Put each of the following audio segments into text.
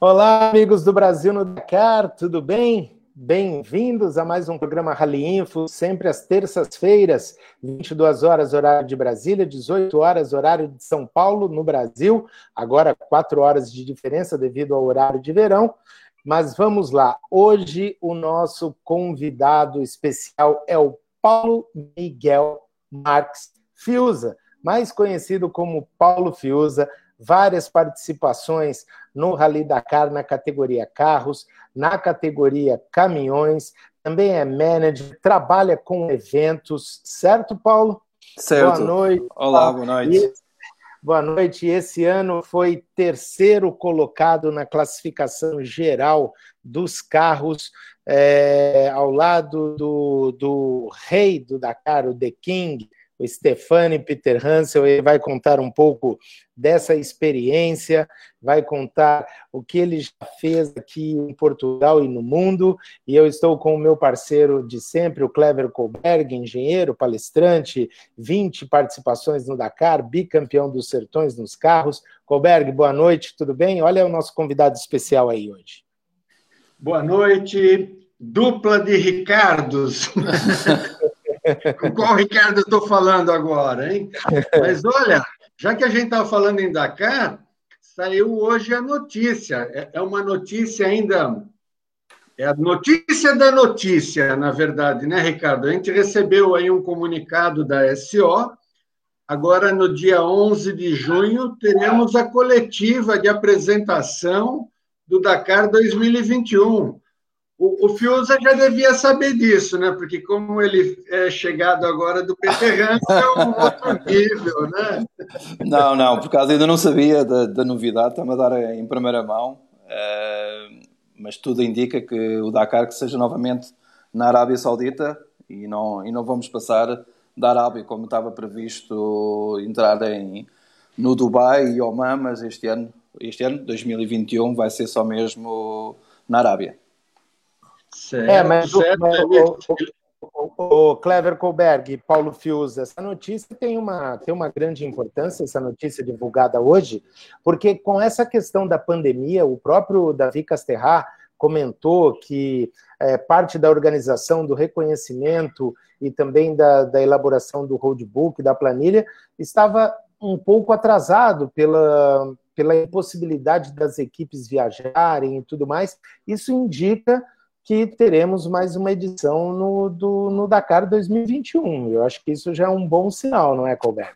Olá, amigos do Brasil no Dakar, tudo bem? Bem-vindos a mais um programa Rally Info, sempre às terças-feiras, 22 horas, horário de Brasília, 18 horas, horário de São Paulo, no Brasil. Agora, 4 horas de diferença devido ao horário de verão. Mas vamos lá. Hoje, o nosso convidado especial é o Paulo Miguel Marques Fiuza, mais conhecido como Paulo Fiuza várias participações no Rally Dakar na categoria carros, na categoria caminhões, também é manager, trabalha com eventos, certo, Paulo? Certo. Boa noite. Olá, boa noite. E, boa noite. Esse ano foi terceiro colocado na classificação geral dos carros, é, ao lado do, do rei do Dakar, o The King, o Stefani Peter Hansel, ele vai contar um pouco dessa experiência, vai contar o que ele já fez aqui em Portugal e no mundo, e eu estou com o meu parceiro de sempre, o Clever Colberg, engenheiro, palestrante, 20 participações no Dakar, bicampeão dos sertões nos carros. Colberg, boa noite, tudo bem? Olha o nosso convidado especial aí hoje. Boa noite, dupla de Ricardos. Com qual Ricardo eu estou falando agora, hein? Mas olha, já que a gente estava falando em Dakar, saiu hoje a notícia. É, é uma notícia ainda. É a notícia da notícia, na verdade, né, Ricardo? A gente recebeu aí um comunicado da SO. Agora, no dia 11 de junho, teremos a coletiva de apresentação do Dakar 2021. O, o Fiuza já devia saber disso, né? Porque como ele é chegado agora do Peter Hans, é um outro nível, né? Não, não, por causa ainda não sabia da, da novidade, está-me a dar em primeira mão, uh, mas tudo indica que o Dakar que seja novamente na Arábia Saudita e não, e não vamos passar da Arábia, como estava previsto entrar em, no Dubai e Oman, mas este ano, este ano, 2021, vai ser só mesmo na Arábia. Certo, é, mas, certo. O, o, o, o, Clever Colberg Paulo Fius, essa notícia tem uma, tem uma grande importância, essa notícia divulgada hoje, porque com essa questão da pandemia, o próprio Davi Casterra comentou que é, parte da organização do reconhecimento e também da, da elaboração do roadbook, da planilha, estava um pouco atrasado pela, pela impossibilidade das equipes viajarem e tudo mais. Isso indica que teremos mais uma edição no, do, no Dakar 2021. Eu acho que isso já é um bom sinal, não é, Colbert?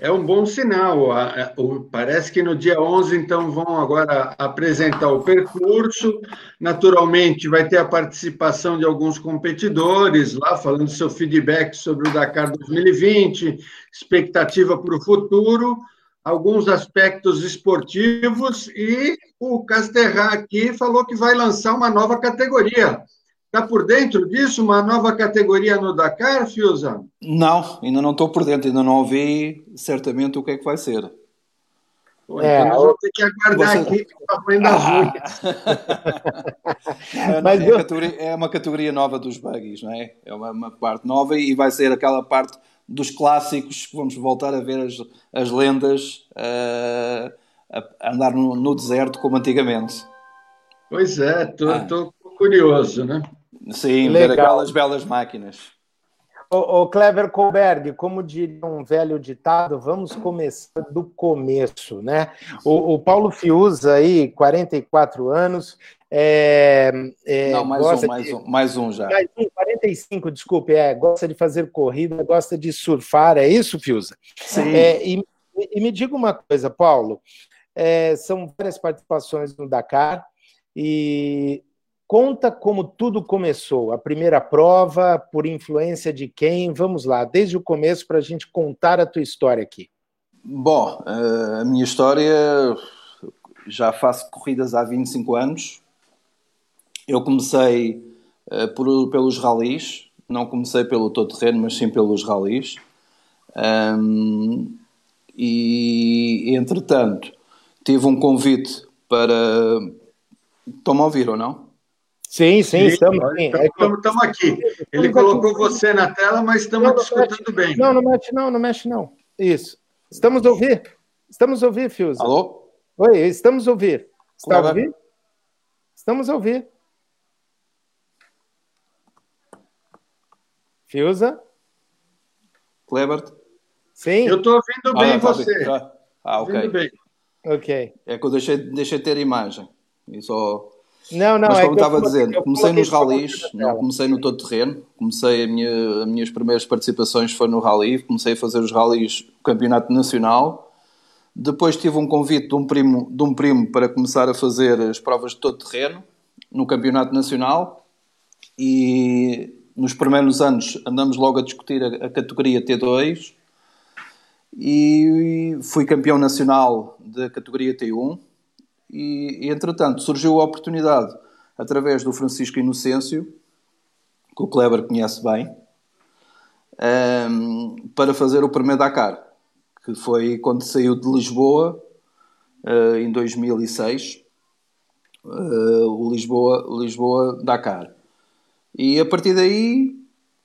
É um bom sinal. Parece que no dia 11, então, vão agora apresentar o percurso. Naturalmente, vai ter a participação de alguns competidores lá, falando seu feedback sobre o Dakar 2020, expectativa para o futuro alguns aspectos esportivos e o Casterra aqui falou que vai lançar uma nova categoria. Está por dentro disso? Uma nova categoria no Dakar, Fiuza? Não, ainda não estou por dentro, ainda não ouvi certamente o que é que vai ser. Pô, é, então nós vamos ter que aguardar você... aqui para frente das é, Mas é, eu... é, uma categoria nova dos buggies, não é? É uma, uma parte nova e vai ser aquela parte dos clássicos, vamos voltar a ver as, as lendas uh, a andar no, no, deserto como antigamente. Pois é, estou ah. curioso, né? Sim, Legal. ver aquelas belas máquinas. O, o Clever Colberg, como diria um velho ditado, vamos começar do começo, né? O, o Paulo Fiuza aí, 44 anos, é, é, Não, mais um, mais, um, mais um já. Mais um, 45, desculpe, é, gosta de fazer corrida, gosta de surfar, é isso, Fiuza? Sim. É, e, e, me diga uma coisa, Paulo, é, são várias participações no Dakar, e conta como tudo começou, a primeira prova, por influência de quem? Vamos lá, desde o começo para a gente contar a tua história aqui. Bom, eh, a minha história já faço corridas há 25 anos, eu comecei uh, por, pelos ralis, não comecei pelo todo terreno, mas sim pelos ralis. Um, e, entretanto, tive um convite para. Estão-me a ouvir ou não? Sim, sim, estamos, sim. Estamos, estamos aqui. Ele colocou você na tela, mas estamos não, escutando bem. Não, não mexe não, não mexe não. Isso. Estamos a ouvir? Estamos a ouvir, Fios. Alô? Oi, estamos a ouvir. Está a ouvir? Estamos a ouvir. Fiusa? Kleber? Sim. Eu estou ouvindo bem ah, você. Tá. Ah, ok. Bem. Ok. É que eu deixei, deixei de ter imagem. E só... Não, não, Mas é como estava a dizer, comecei nos ralis, não comecei no todo terreno. Comecei, a minha, as minhas primeiras participações foi no rally, comecei a fazer os ralis campeonato nacional. Depois tive um convite de um primo, de um primo para começar a fazer as provas de todo terreno no campeonato nacional. E nos primeiros anos andamos logo a discutir a, a categoria T2 e fui campeão nacional da categoria T1 e, entretanto surgiu a oportunidade através do Francisco Inocêncio que o Kleber conhece bem um, ehm, para fazer o primeiro Dakar que foi quando saiu de Lisboa uh, em 2006 uh, eh, o Lisboa, Lisboa Dakar e a partir daí,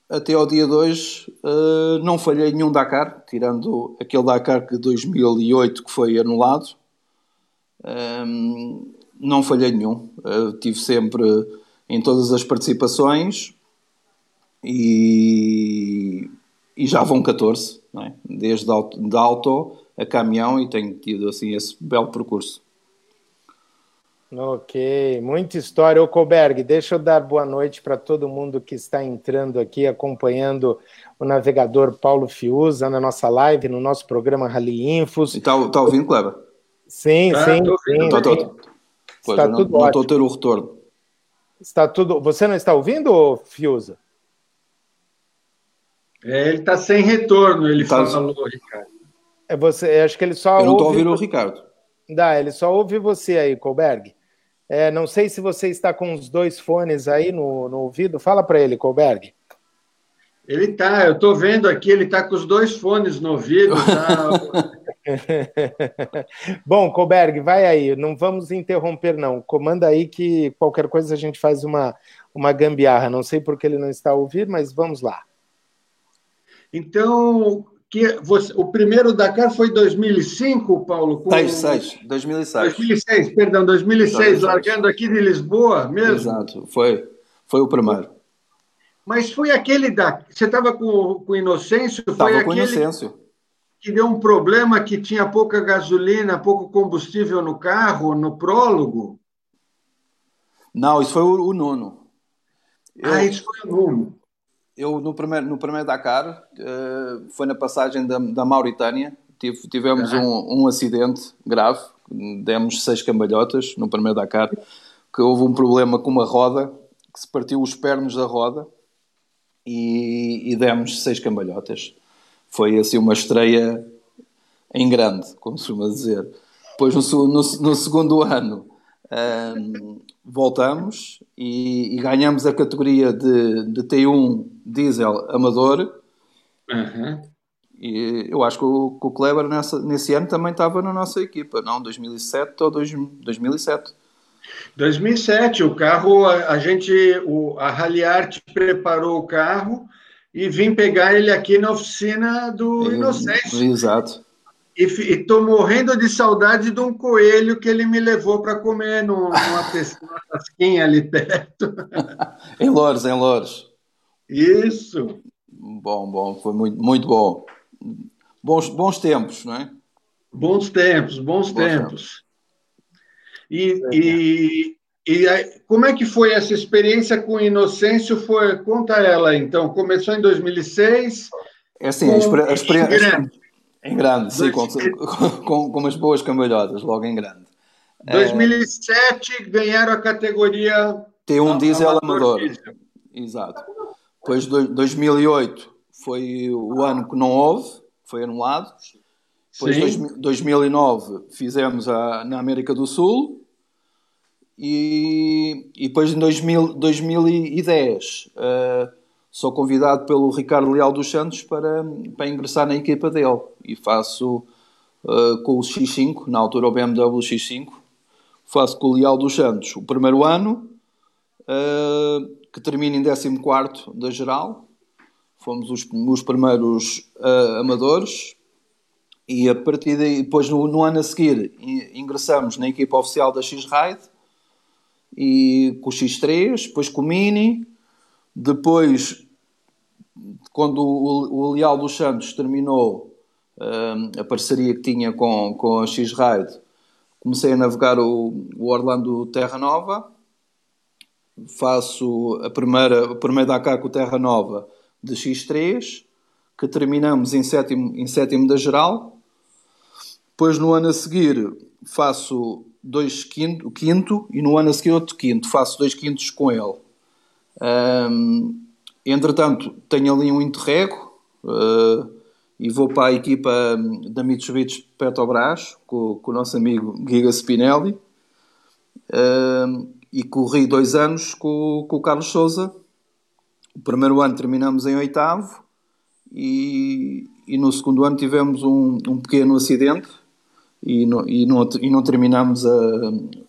até ao dia 2, uh, eh, não falhei nenhum Dakar, tirando aquele Dakar de 2008 que foi anulado. Um, não falhei nenhum. Uh, tive sempre em todas as participações e, e já vão 14, é? desde auto, de auto a caminhão e tenho tido assim esse belo percurso. Ok, muita história. Ô Colberg, deixa eu dar boa noite para todo mundo que está entrando aqui, acompanhando o navegador Paulo Fiuza na nossa live, no nosso programa Rally Infos. Está tá ouvindo, Cleber? Sim, ah, sim. sim, tô, tô, tô. Pois, está tudo não estou ter o retorno. Está tudo. Você não está ouvindo, Fiuza? É, ele está sem retorno, ele tá... falou, Ricardo. É você, acho que ele só. Eu não estou ouvindo o Ricardo. Dá, ele só ouve você aí, Colberg. É, não sei se você está com os dois fones aí no, no ouvido. Fala para ele, Colberg. Ele tá, eu estou vendo aqui, ele está com os dois fones no ouvido. Tá... Bom, Colberg, vai aí, não vamos interromper, não. Comanda aí que qualquer coisa a gente faz uma, uma gambiarra. Não sei porque ele não está a ouvir, mas vamos lá. Então, que você, o primeiro Dakar foi 2005, Paulo? Com... 2006, 2006. 2006, perdão, 2006, largando aqui de Lisboa mesmo? Exato, foi, foi o primeiro. Mas foi aquele da... Você estava com, com Inocêncio? Estava com Inocêncio. Que deu um problema que tinha pouca gasolina, pouco combustível no carro, no prólogo? Não, isso foi o, o nono. Eu... Ah, isso foi o nono eu no primeiro, no primeiro Dakar, uh, foi na passagem da, da Mauritânia, tive, tivemos uhum. um, um acidente grave, demos seis cambalhotas no primeiro Dakar, que houve um problema com uma roda, que se partiu os pernos da roda e, e demos seis cambalhotas. Foi assim uma estreia em grande, como se costuma dizer. Depois no, no, no segundo ano um, voltamos e, e, ganhamos a categoria de, de T1 diesel amador. Uhum. E eu acho que o, que o Kleber nessa, nesse ano também estava na nossa equipa, não? 2007 ou dois, 2007? 2007, o carro, a, a gente, o, a Rally Art preparou o carro e vim pegar ele aqui na oficina do Inocêncio. Exato. E estou morrendo de saudade de um coelho que ele me levou para comer numa, numa tasquinha ali perto. em Louros, em Louros. Isso. Bom, bom, foi muito, muito bom. Bons, bons tempos, não é? Bons tempos, bons, bons tempos. tempos. E, e, e como é que foi essa experiência com Inocêncio? Foi, conta ela, então. Começou em 2006. É assim, a, experiência em grande, sim, com, com, com umas boas cambalhotas, logo em grande. 2007 é... ganharam a categoria T1 diesel amador. Diesel. Exato. Depois 2008 foi o ano que não houve, foi anulado. Depois Sim. 2009 fizemos a, na América do Sul. E, e depois em 2000, 2010 uh, sou convidado pelo Ricardo Leal dos Santos para, para ingressar na equipa dele. E faço uh, com o X5, na altura o BMW X5, faço com o Leal dos Santos o primeiro ano, uh, que termina em 14 da geral, fomos os, os primeiros uh, amadores, e a partir daí, depois no, no, ano a seguir, ingressamos na equipa oficial da X-Ride e com o X3, depois com o Mini, depois quando o, o Leal dos Santos terminou um, a parceria que tinha com, com a X-Ride, comecei a navegar o, o Orlando Terra Nova, faço a primeira, o primeiro Dakar com o Terra Nova de X3, que terminamos em sétimo, em sétimo da geral. Depois, no ano a seguir, faço dois quinto, quinto e no ano a seguir outro quinto. Faço dois quintos com ele. Um, entretanto, tenho ali um interrego uh, e vou para a equipa da Mitsubishi Petrobras com, com o nosso amigo Giga Spinelli. Uh, e corri dois anos com, com o Carlos Souza. O primeiro ano terminamos em oitavo e, e no segundo ano tivemos um, um pequeno acidente e não, e não, e não terminamos a,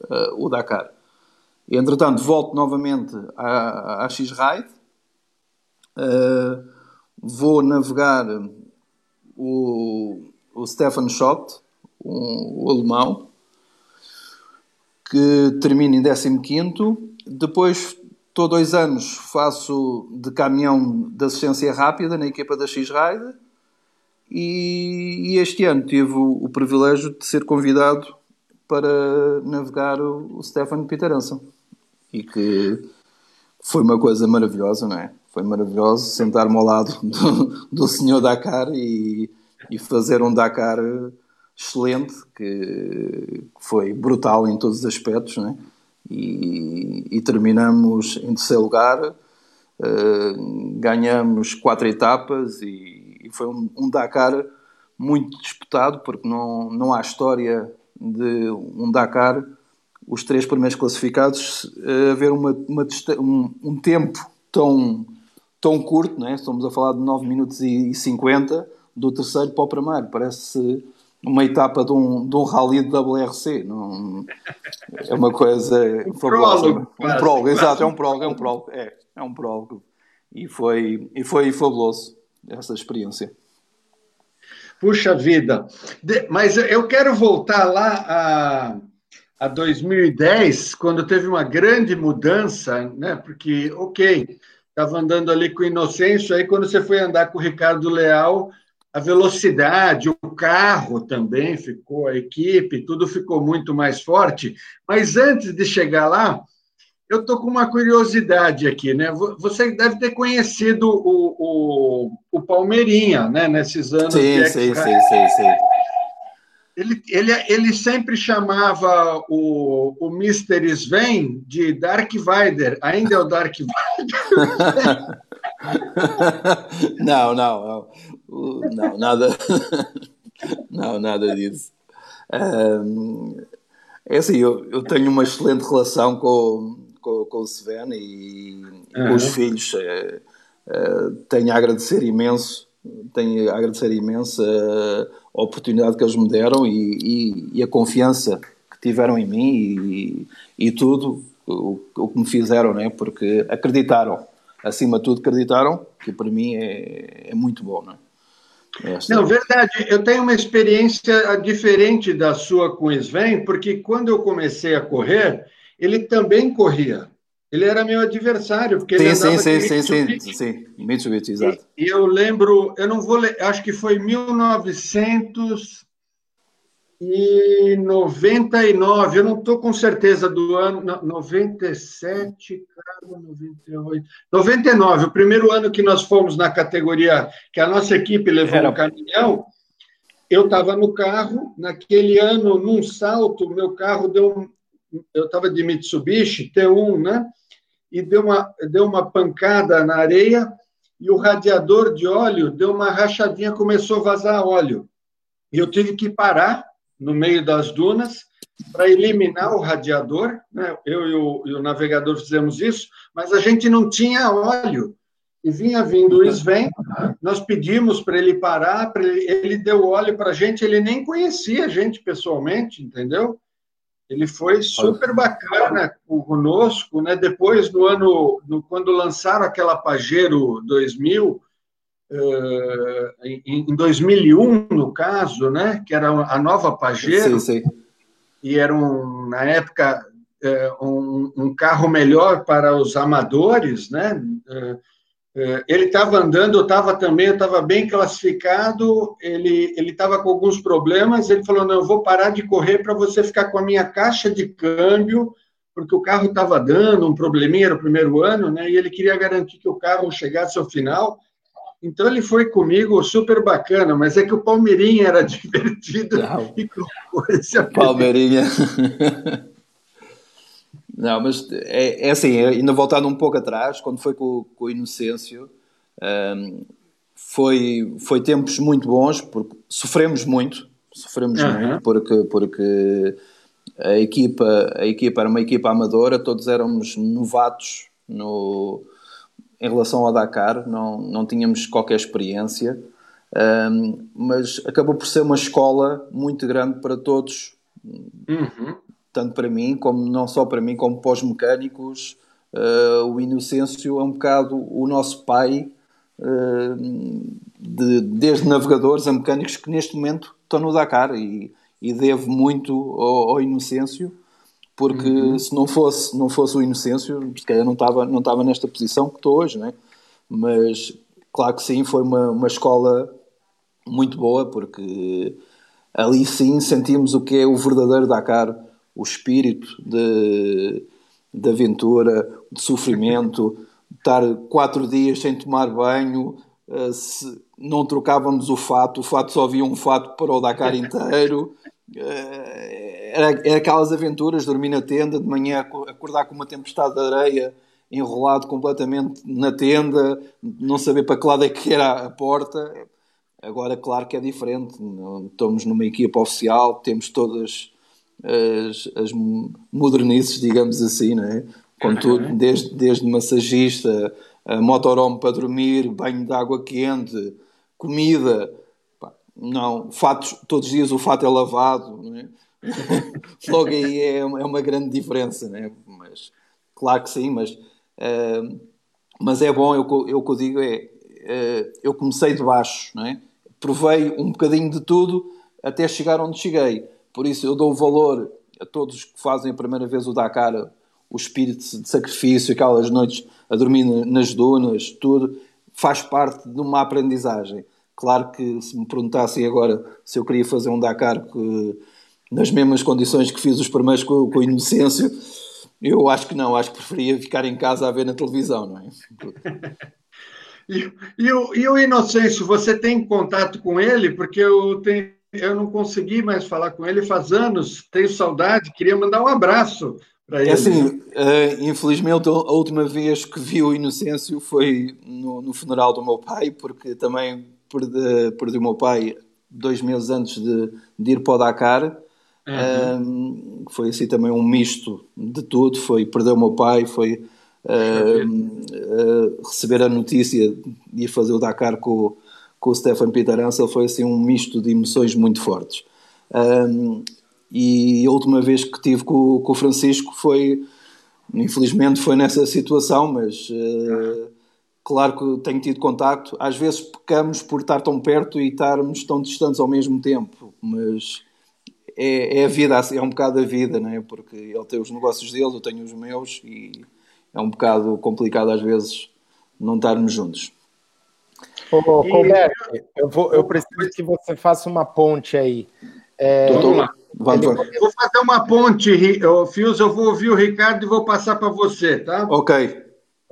a, o Dakar. Entretanto, volto novamente à, à X-Ride, uh, vou navegar o, o Stefan Schott, um, o alemão, que termina em 15. Depois, estou dois anos, faço de caminhão de assistência rápida na equipa da X-Ride. E, e, este ano tive o, o, privilégio de ser convidado para navegar o, o Stefan. E que foi uma coisa maravilhosa, não é? Foi maravilhoso sentar-me ao lado do, do senhor Dakar e, e fazer um Dakar excelente, que foi brutal em todos os aspectos, né? e, e terminamos em terceiro lugar, uh, ganhamos quatro etapas e, e foi um, um, Dakar muito disputado, porque não, não há história de um Dakar, os três primeiros classificados, uh, haver uma, uma um, um, tempo tão, tão curto, né? estamos a falar de 9 minutos e 50, do terceiro para o primeiro, parece uma etapa de um, de um rally de WRC. Não, é uma coisa um fabulosa. Prólogo, um prólogo, exato, é um prólogo, é um prólogo. É, é um prólogo. E foi, e foi fabuloso essa experiência. Puxa vida! De, mas eu quero voltar lá a, a 2010, quando teve uma grande mudança, né? Porque, ok, estava andando ali com o Inocêncio, aí quando você foi andar com o Ricardo Leal, a velocidade, o carro também ficou, a equipe, tudo ficou muito mais forte. Mas antes de chegar lá, eu estou com uma curiosidade aqui, né? Você deve ter conhecido o, o, o Palmeirinha, né? Nesses anos. Sim, sim, sim, sim, sim. Ele, ele, ele sempre chamava o, o Mr. Sven de Dark Vader. Ainda é o Dark Vader? não, não, não. Não, nada. não, nada disso. é assim, eu, eu, tenho uma excelente relação com, com, com o Sven e, e com os filhos. É, é, tenho a agradecer imenso, tenho a agradecer imenso a oportunidade que eles me deram e, e, e a confiança que tiveram em mim e, e tudo o, o, que me fizeram, né? porque acreditaram, acima de tudo acreditaram, que para mim é, é muito bom. Né? Não, verdade. Eu tenho uma experiência diferente da sua com o Sven, porque quando eu comecei a correr, ele também corria. Ele era meu adversário, porque sim, ele andava sim, sim, sim, sim, sim, Mitsubishi, exato. E eu lembro, eu não vou, acho que foi 1900 e 99, eu não estou com certeza do ano, 97, cara, 98, 99, o primeiro ano que nós fomos na categoria, que a nossa equipe levou Era... um caminhão, eu estava no carro, naquele ano, num salto, meu carro deu, eu estava de Mitsubishi, T1, né, e deu uma, deu uma pancada na areia, e o radiador de óleo deu uma rachadinha, começou a vazar óleo, e eu tive que parar, no meio das dunas para eliminar o radiador. Né? Eu e o, e o, navegador fizemos isso, mas a gente não tinha óleo. E vinha vindo o Sven, nós pedimos para ele parar, ele, ele deu óleo para a gente, ele nem conhecia a gente pessoalmente, entendeu? Ele foi super bacana conosco, né? Depois, no ano, no, quando lançaram aquela Pajero 2000, em 2001, no caso, né, que era a nova Pajero, sim, sim. e era, um, na época, um, um, carro melhor para os amadores, né, ele estava andando, eu estava também, eu estava bem classificado, ele estava com alguns problemas, ele falou, não, eu vou parar de correr para você ficar com a minha caixa de câmbio, porque o carro estava dando um probleminha, era o primeiro ano, né, e ele queria garantir que o carro chegasse ao final, então ele foi comigo super bacana, mas é que o Palmeirinha era divertido não. e esse Palmeirinha. Não, mas é, é assim, ainda voltando um pouco atrás, quando foi com, com o Inocêncio, um, foi, foi tempos muito bons, porque sofremos muito, sofremos uhum. muito, porque, porque a, equipa, a equipa era uma equipa amadora, todos éramos novatos no, em relação ao Dakar, não, não tínhamos qualquer experiência, um, mas acabou por ser uma escola muito grande para todos. Uhum tanto para mim, como não só para mim, como para os mecânicos. Uh, o Inocêncio é um bocado o nosso pai, uh, de, desde navegadores a mecânicos que neste momento estão no Dakar e, e devo muito ao, ao Inocêncio, porque uhum. se não fosse, não fosse o Inocêncio, se calhar não estava, não estava nesta posição que estou hoje, né? mas claro que sim, foi uma, uma escola muito boa, porque ali sim sentimos o que é o verdadeiro Dakar o espírito de, de aventura, de sofrimento, estar quatro dias sem tomar banho, uh, se não trocávamos o fato, o fato só havia um fato para o Dakar inteiro. Uh, era, era, aquelas aventuras, dormir na tenda, de manhã acordar com uma tempestade de areia, enrolado completamente na tenda, não saber para que lado é que era a porta. Agora, claro que é diferente, estamos numa equipa oficial, temos todas as, as modernices, digamos assim, não é? com tudo, desde, desde massagista, motorhome para dormir, banho de água quente, comida. Pá, não, fatos, todos os dias o fato é lavado, não é? Logo aí é, é uma grande diferença, não é? Mas, claro que sim, mas, uh, mas é bom, eu, eu o que eu digo é, uh, eu comecei de baixo, não é? Provei um bocadinho de tudo até chegar onde cheguei por isso eu dou valor a todos que fazem a primeira vez o Dakar, o espírito de sacrifício, aquelas noites a dormir nas dunas, tudo, faz parte de uma aprendizagem. Claro que se me perguntassem agora se eu queria fazer um Dakar que, nas mesmas condições que fiz os primeiros com, com Inocêncio, eu acho que não, acho que preferia ficar em casa a ver na televisão, não é? E, e, o, e o Inocêncio, você tem contato com ele? Porque eu tenho eu não consegui mais falar com ele faz anos, tenho saudade, queria mandar um abraço para ele. É assim, uh, infelizmente a última vez que vi o Inocêncio foi no, no funeral do meu pai, porque também perdi, perdi o meu pai dois meses antes de, de ir para o Dakar. Uhum. Uh, foi assim também um misto de tudo, foi perder o meu pai, foi uh, receber a notícia de ir fazer o Dakar com com o Stefan Peter Ansel foi assim um misto de emoções muito fortes. Um, e a última vez que tive com, com, o Francisco foi, infelizmente, foi nessa situação, mas uh, claro que tenho tido contacto. Às vezes pecamos por estar tão perto e estarmos tão distantes ao mesmo tempo, mas é, é a vida, é um bocado a vida, não é? Porque ele tem os negócios dele, eu tenho os meus e é um bocado complicado às vezes não estarmos juntos. Ô, Colberto, eu, vou, eu preciso que você faça uma ponte aí. É, vamos lá. Vamos. Vou fazer uma ponte, Fios, eu vou ouvir o Ricardo e vou passar para você, tá? Ok.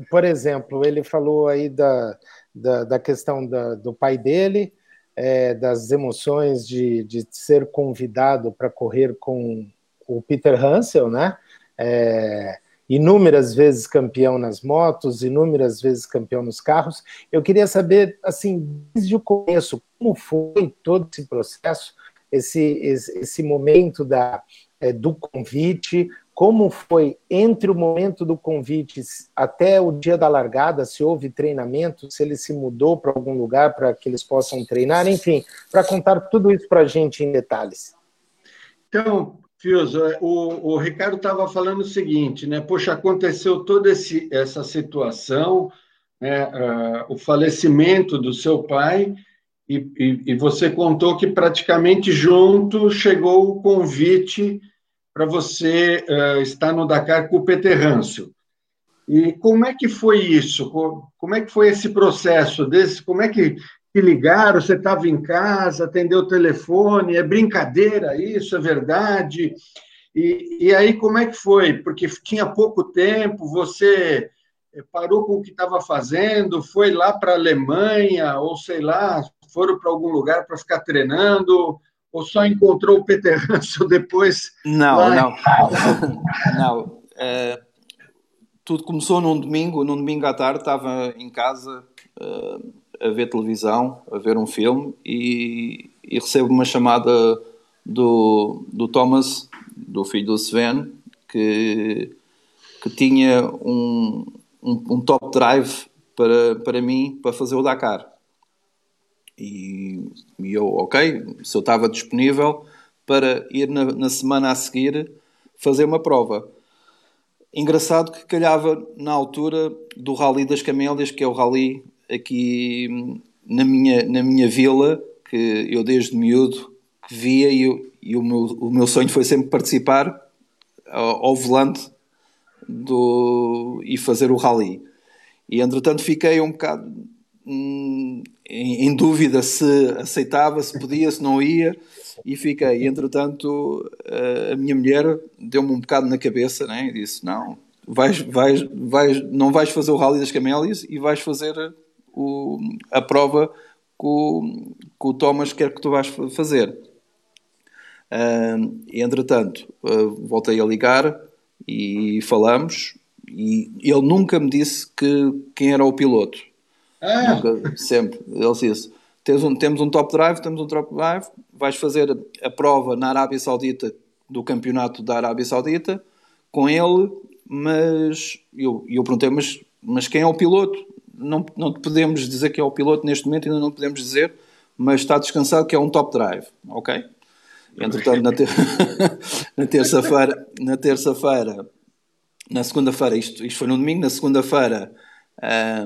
Por exemplo, ele falou aí da, da, da questão da, do pai dele, é, das emoções de, de ser convidado para correr com o Peter Hansel, né? É, inúmeras vezes campeão nas motos, inúmeras vezes campeão nos carros. Eu queria saber, assim, desde o começo, como foi todo esse processo, esse, esse, esse momento da, é, do convite, como foi entre o momento do convite até o dia da largada, se houve treinamento, se ele se mudou para algum lugar para que eles possam treinar, enfim, para contar tudo isso para a gente em detalhes. Então, Fios, é, o, o Ricardo estava falando o seguinte, né? Poxa, aconteceu toda esse, essa situação, né, uh, o falecimento do seu pai e, e, e, você contou que praticamente junto chegou o convite para você uh, estar no Dakar com o Peter Hansel. E como é que foi isso? Como é que foi esse processo desse? Como é que te ligaram? Você estava em casa, atendeu o telefone? É brincadeira isso? É verdade? E, e aí como é que foi? Porque tinha pouco tempo, você eh, parou com o que estava fazendo, foi lá para a Alemanha, ou sei lá, foram para algum lugar para ficar treinando, ou só encontrou o Peter Hansel depois? Não, lá... não. não. É, tudo começou num domingo, num domingo à tarde, estava em casa uh, a ver televisão, a ver um filme e, e, recebo uma chamada do, do Thomas, do filho do Sven, que, que tinha um, um, um top drive para, para mim para fazer o Dakar. E, e eu, ok, se eu estava disponível para ir na, na semana a seguir fazer uma prova. Engraçado que calhava na altura do Rally das Camélias, que é o rally aqui na minha, na minha vila, que eu desde miúdo que via e, e o, meu, o meu sonho foi sempre participar ao, ao volante do, e fazer o rally. E entretanto fiquei um bocado hum, em, em, dúvida se aceitava, se podia, se não ia e fiquei. Entretanto, a minha mulher deu-me um bocado na cabeça né? e disse: Não, vais, vais, vais, não vais fazer o Rally das Camélias e vais fazer o, a prova que o, que o Thomas quer que tu vais fazer. Uh, entretanto, uh, voltei a ligar e falamos. E ele nunca me disse que, quem era o piloto. Ah. Nunca, sempre. Ele disse: temos um, temos um top drive, temos um top drive, vais fazer a prova na Arábia Saudita, do campeonato da Arábia Saudita, com ele, mas eu, eu perguntei, mas, mas quem é o piloto? Não, não podemos dizer que é o piloto neste momento, ainda não podemos dizer, mas está descansado que é um top drive, ok? Entretanto, na, ter... na terça-feira, na terça-feira, na segunda-feira, isto, isto foi no domingo, na segunda-feira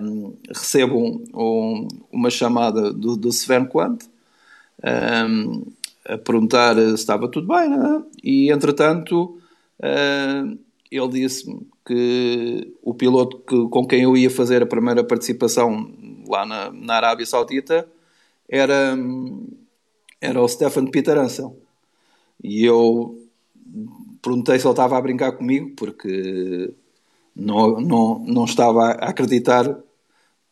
um, recebo um, um, uma chamada do, do Sven Quant a perguntar se estava tudo bem, né? e entretanto uh, ele disse-me que o piloto que, com quem eu ia fazer a primeira participação lá na, na Arábia Saudita era, era o Stefan Peter Ansel. E eu perguntei se ele estava a brincar comigo, porque não, não, não estava a acreditar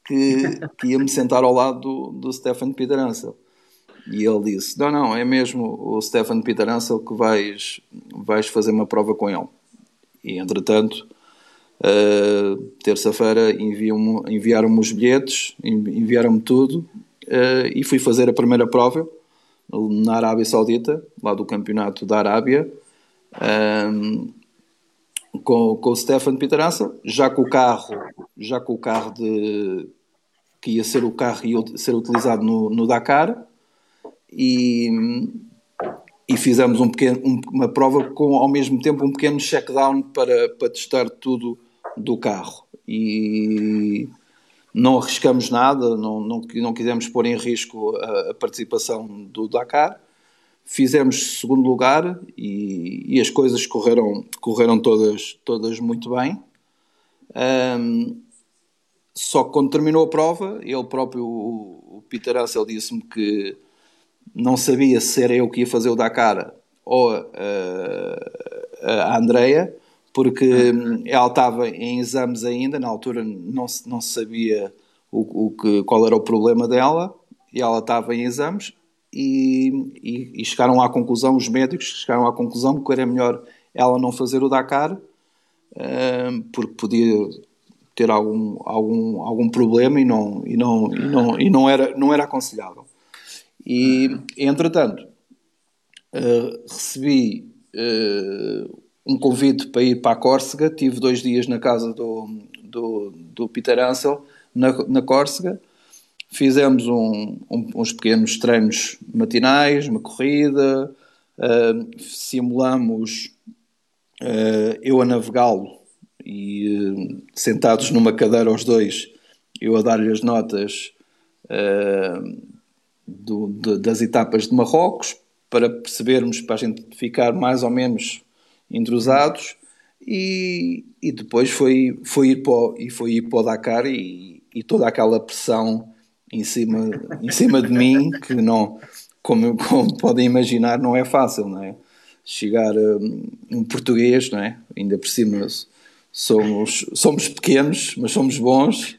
que, que ia me sentar ao lado do, do Stefan Peter Ansel. E ele disse: Não, não, é mesmo o Stefan Peter Ansel que vais, vais fazer uma prova com ele. E entretanto, uh, terça-feira enviaram-me os bilhetes, enviaram-me tudo uh, e fui fazer a primeira prova na Arábia Saudita, lá do campeonato da Arábia. Um, com, com o Stefan Pitaraça, já com o carro, já com o carro de que ia ser o carro ia ser utilizado no, no Dakar e, e fizemos um pequeno, um, uma prova com ao mesmo tempo um pequeno check-down para, para testar tudo do carro. E não arriscamos nada, não, não, não quisemos pôr em risco a, a participação do Dakar. Fizemos segundo lugar e, e, as coisas correram, correram todas, todas muito bem. Um, só que quando terminou a prova, ele próprio, o, o Peter Ansel, disse-me que não sabia se era eu que ia fazer o Dakar ou a Andrea, porque ela estava em exames ainda, na altura não se, não se sabia o, o que, qual era o problema dela, e ela estava em exames, e, e, e, chegaram à conclusão, os médicos chegaram à conclusão que era melhor ela não fazer o Dakar, uh, porque podia ter algum, algum, algum problema e não, e não, e não, e não, era, não era aconselhável. E, entretanto, uh, recebi uh, um convite para ir para a Córcega, tive dois dias na casa do, do, do Peter Ansel, na, na Córcega, Fizemos um, um, uns pequenos treinos matinais, uma corrida, uh, simulamos uh, eu a navegá-lo e uh, sentados numa cadeira os dois eu a dar-lhe as notas do, de, das etapas de Marrocos para percebermos, para a gente ficar mais ou menos entrosados e, e depois foi, foi, ir para o, e foi ir para o Dakar e, e toda aquela pressão em cima, em cima de mim que não, como, como podem imaginar, não é fácil, não é? Chegar um, um português, não é? Ainda por cima somos, somos pequenos, mas somos bons.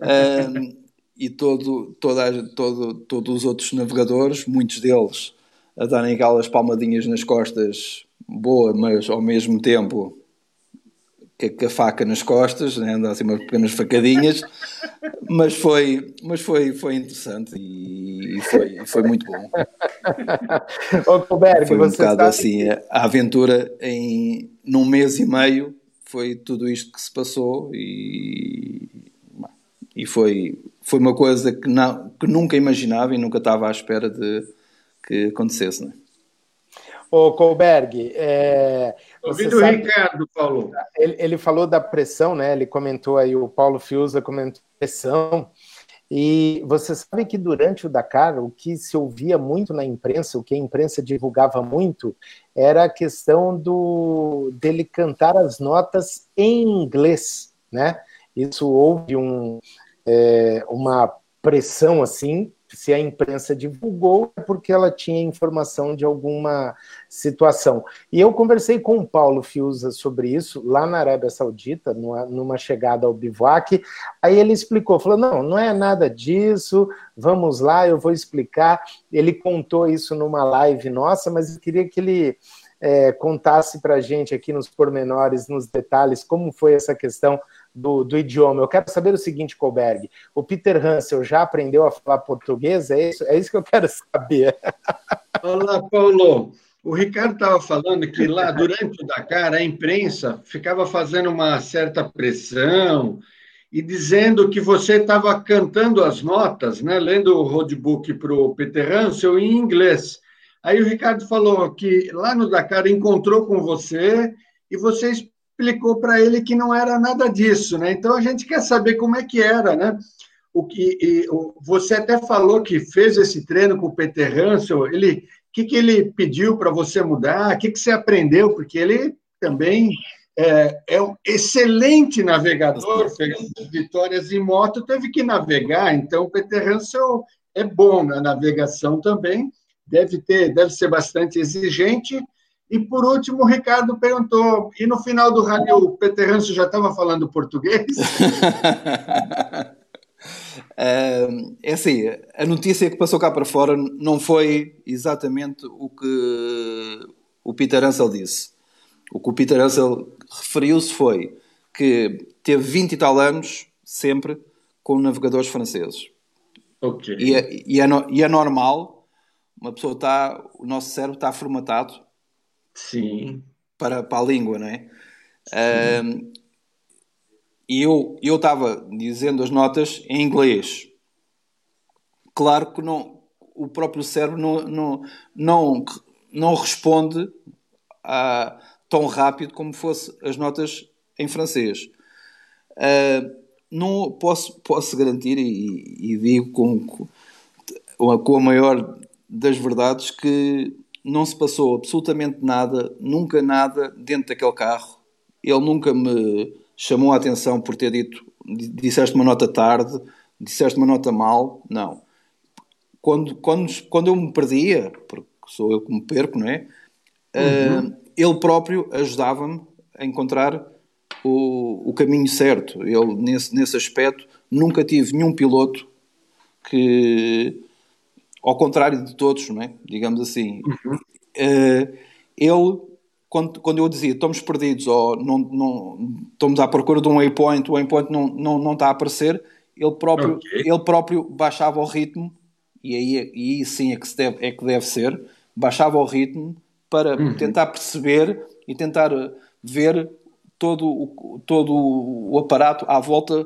Um, e todo, toda, todo, todos os outros navegadores, muitos deles a darem aquelas palmadinhas nas costas, boa, mas ao mesmo tempo com a faca nas costas, né? andar assim umas pequenas facadinhas, mas foi, mas foi, foi interessante e, foi, foi muito bom. Colberg, foi um bocado assim, a aventura em num mês e meio foi tudo isto que se passou e, e foi, foi uma coisa que, não, que nunca imaginava e nunca estava à espera de que acontecesse. Né? Ô, Colberg, é, Ouvindo o Ricardo, Paulo. Ele, ele, falou da pressão, né? Ele comentou aí, o Paulo Fiuza comentou pressão. E você sabe que durante o Dakar, o que se ouvia muito na imprensa, o que a imprensa divulgava muito, era a questão do dele cantar as notas em inglês, né? Isso houve um, é, uma pressão assim se a imprensa divulgou é porque ela tinha informação de alguma situação. E eu conversei com o Paulo Fiuza sobre isso lá na Arábia Saudita, numa chegada ao Bivac. Aí ele explicou, falou: não, não é nada disso, vamos lá, eu vou explicar. Ele contou isso numa live nossa, mas eu queria que ele é, contasse para a gente aqui nos pormenores, nos detalhes, como foi essa questão do, do, idioma. Eu quero saber o seguinte, Colberg: o Peter Hansel já aprendeu a falar português? É isso, é isso que eu quero saber. Olá, Paulo. O Ricardo estava falando que lá, durante o Dakar, a imprensa ficava fazendo uma certa pressão e dizendo que você estava cantando as notas, né, lendo o roadbook para o Peter Hansel em inglês. Aí o Ricardo falou que lá no Dakar encontrou com você e você explicou para ele que não era nada disso, né? Então a gente quer saber como é que era, né? O que e, o, você até falou que fez esse treino com o Peter Hansel, ele o que, que ele pediu para você mudar? O que, que você aprendeu? Porque ele também é, é, um excelente navegador, fez vitórias em moto, teve que navegar, então o Peter Hansel é bom na navegação também deve ter, deve ser bastante exigente. E por último, o Ricardo perguntou: e no final do rally o Peter Hanso já estava falando português? é, é assim, a notícia que passou cá para fora não foi exatamente o que o Peter Ansel disse. O que o Peter Ansel referiu-se foi que teve 20 e tal anos sempre com navegadores franceses. Okay. E, é, e, é, e é normal uma pessoa está, o nosso cérebro está formatado Sim. Para, para a língua, não é? E eu estava dizendo as notas em inglês. Claro que não, o próprio cérebro não, não, não, não responde a, tão rápido como fosse as notas em francês. Uh, não posso, posso garantir e, e digo com, com a maior das verdades que não se passou absolutamente nada, nunca nada dentro daquele carro. Ele nunca me chamou a atenção por ter dito, disseste uma nota tarde, disseste uma nota mal. Não. Quando, quando, quando eu me perdia, porque sou eu que me perco, não é? Uhum. Uh, ele próprio ajudava-me a encontrar o, o caminho certo. Ele, nesse, nesse aspecto, nunca tive nenhum piloto que ao contrário de todos, não é? digamos assim. Uhum. Uh, ele, quando, quando eu dizia estamos perdidos ou não, não, estamos à procura de um waypoint, o waypoint não, não, não está a aparecer, ele próprio, okay. ele próprio baixava o ritmo, e aí, e aí sim é que, se deve, é que deve ser, baixava o ritmo para uhum. tentar perceber e tentar ver todo o, todo o aparato à volta,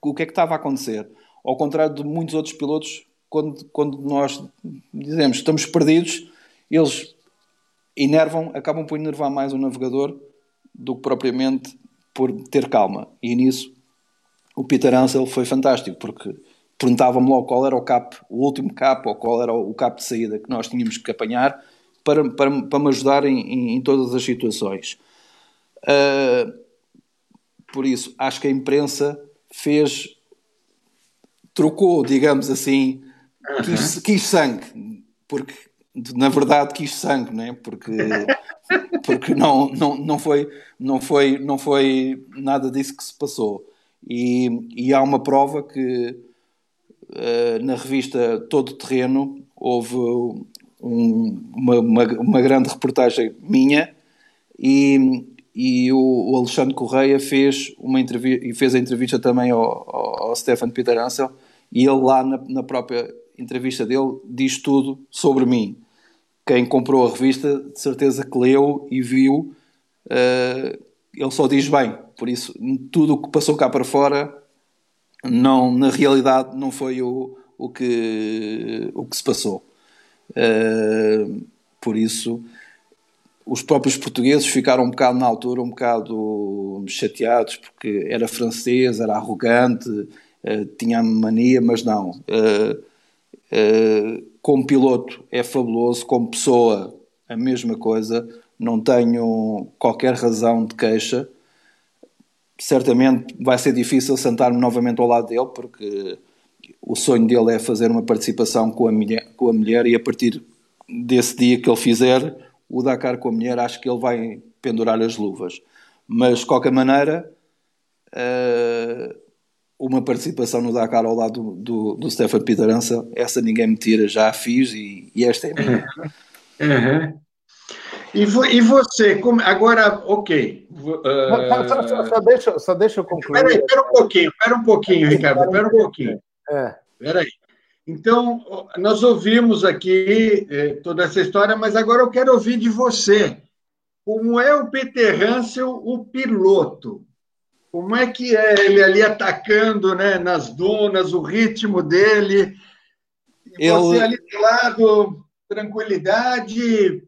o que é que estava a acontecer. Ao contrário de muitos outros pilotos quando, quando nós dizemos estamos perdidos, eles enervam, acabam por enervar mais o navegador do que propriamente por ter calma. E nisso o Peter Ansel foi fantástico, porque perguntava-me logo qual era o cap, o último cap, ou qual era o cap de saída que nós tínhamos que apanhar para, para, para me ajudar em, em, em todas as situações. Uh, por isso, acho que a imprensa fez, trocou, digamos assim, quis, quis sangue, porque na verdade quis sangue, né? porque, porque não, não, não, foi, não, foi, não foi nada disso que se passou. E, e há uma prova que uh, na revista Todo Terreno houve um, uma, uma, uma, grande reportagem minha e, e o, o Alexandre Correia fez, uma entrevista, e fez a entrevista também ao, ao, ao Stefan Peter Ansel e ele lá na, na própria entrevista dele diz tudo sobre mim quem comprou a revista, de certeza que leu e viu, uh, ele só diz bem. Por isso, tudo o que passou cá para fora, não, na realidade, não foi o, o, que, o que se passou. Uh, por isso, os próprios portugueses ficaram um bocado na altura, um bocado chateados, porque era francês, era arrogante, uh, tinha mania, mas não. Uh, como piloto é fabuloso, como pessoa a mesma coisa, não tenho qualquer razão de queixa. Certamente vai ser difícil sentar-me novamente ao lado dele, porque o sonho dele é fazer uma participação com a, mulher, com a mulher e a partir desse dia que ele fizer o Dakar com a mulher, acho que ele vai pendurar as luvas. Mas, de qualquer maneira, uh, uma participação no Dakar ao lado do, do, do Stefan Pitarança, essa ninguém me tira, já a fiz e, e esta é a minha. Uhum. E, vo, e, você, como, agora, ok. Uh, só, só, só, deixa, só deixa eu concluir. Espera aí, espera um pouquinho, espera um pouquinho, Ricardo, espera um pouquinho. É. Espera aí. Então, nós ouvimos aqui eh, toda essa história, mas agora eu quero ouvir de você. Como é o Peter Hansel, o piloto? Como é que é ele ali atacando né, nas dunas, o ritmo dele? E Eu... você ali do lado, tranquilidade.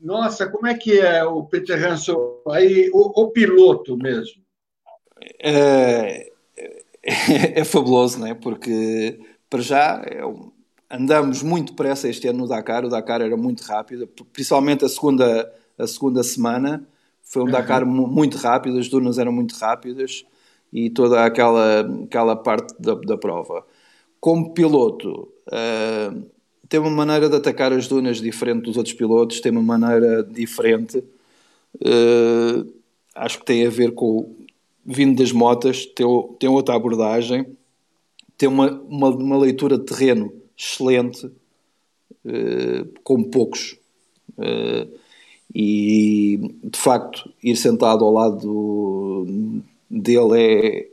Nossa, como é que é o Peter Hansel aí, o, o piloto mesmo? É, é, é, fabuloso, não é? Porque, para já, é andamos muito depressa este ano no Dakar. O Dakar era muito rápido, principalmente a segunda, a segunda semana foi um Dakar uhum. muito rápido, as dunas eram muito rápidas e toda aquela, aquela parte da, da prova. Como piloto, uh, tem uma maneira de atacar as dunas diferente dos outros pilotos, tem uma maneira diferente. Uh, acho que tem a ver com vindo das motas, tem, tem outra abordagem, tem uma, uma, uma leitura de terreno excelente, uh, como poucos. Uh, e de facto ir sentado ao lado dele é,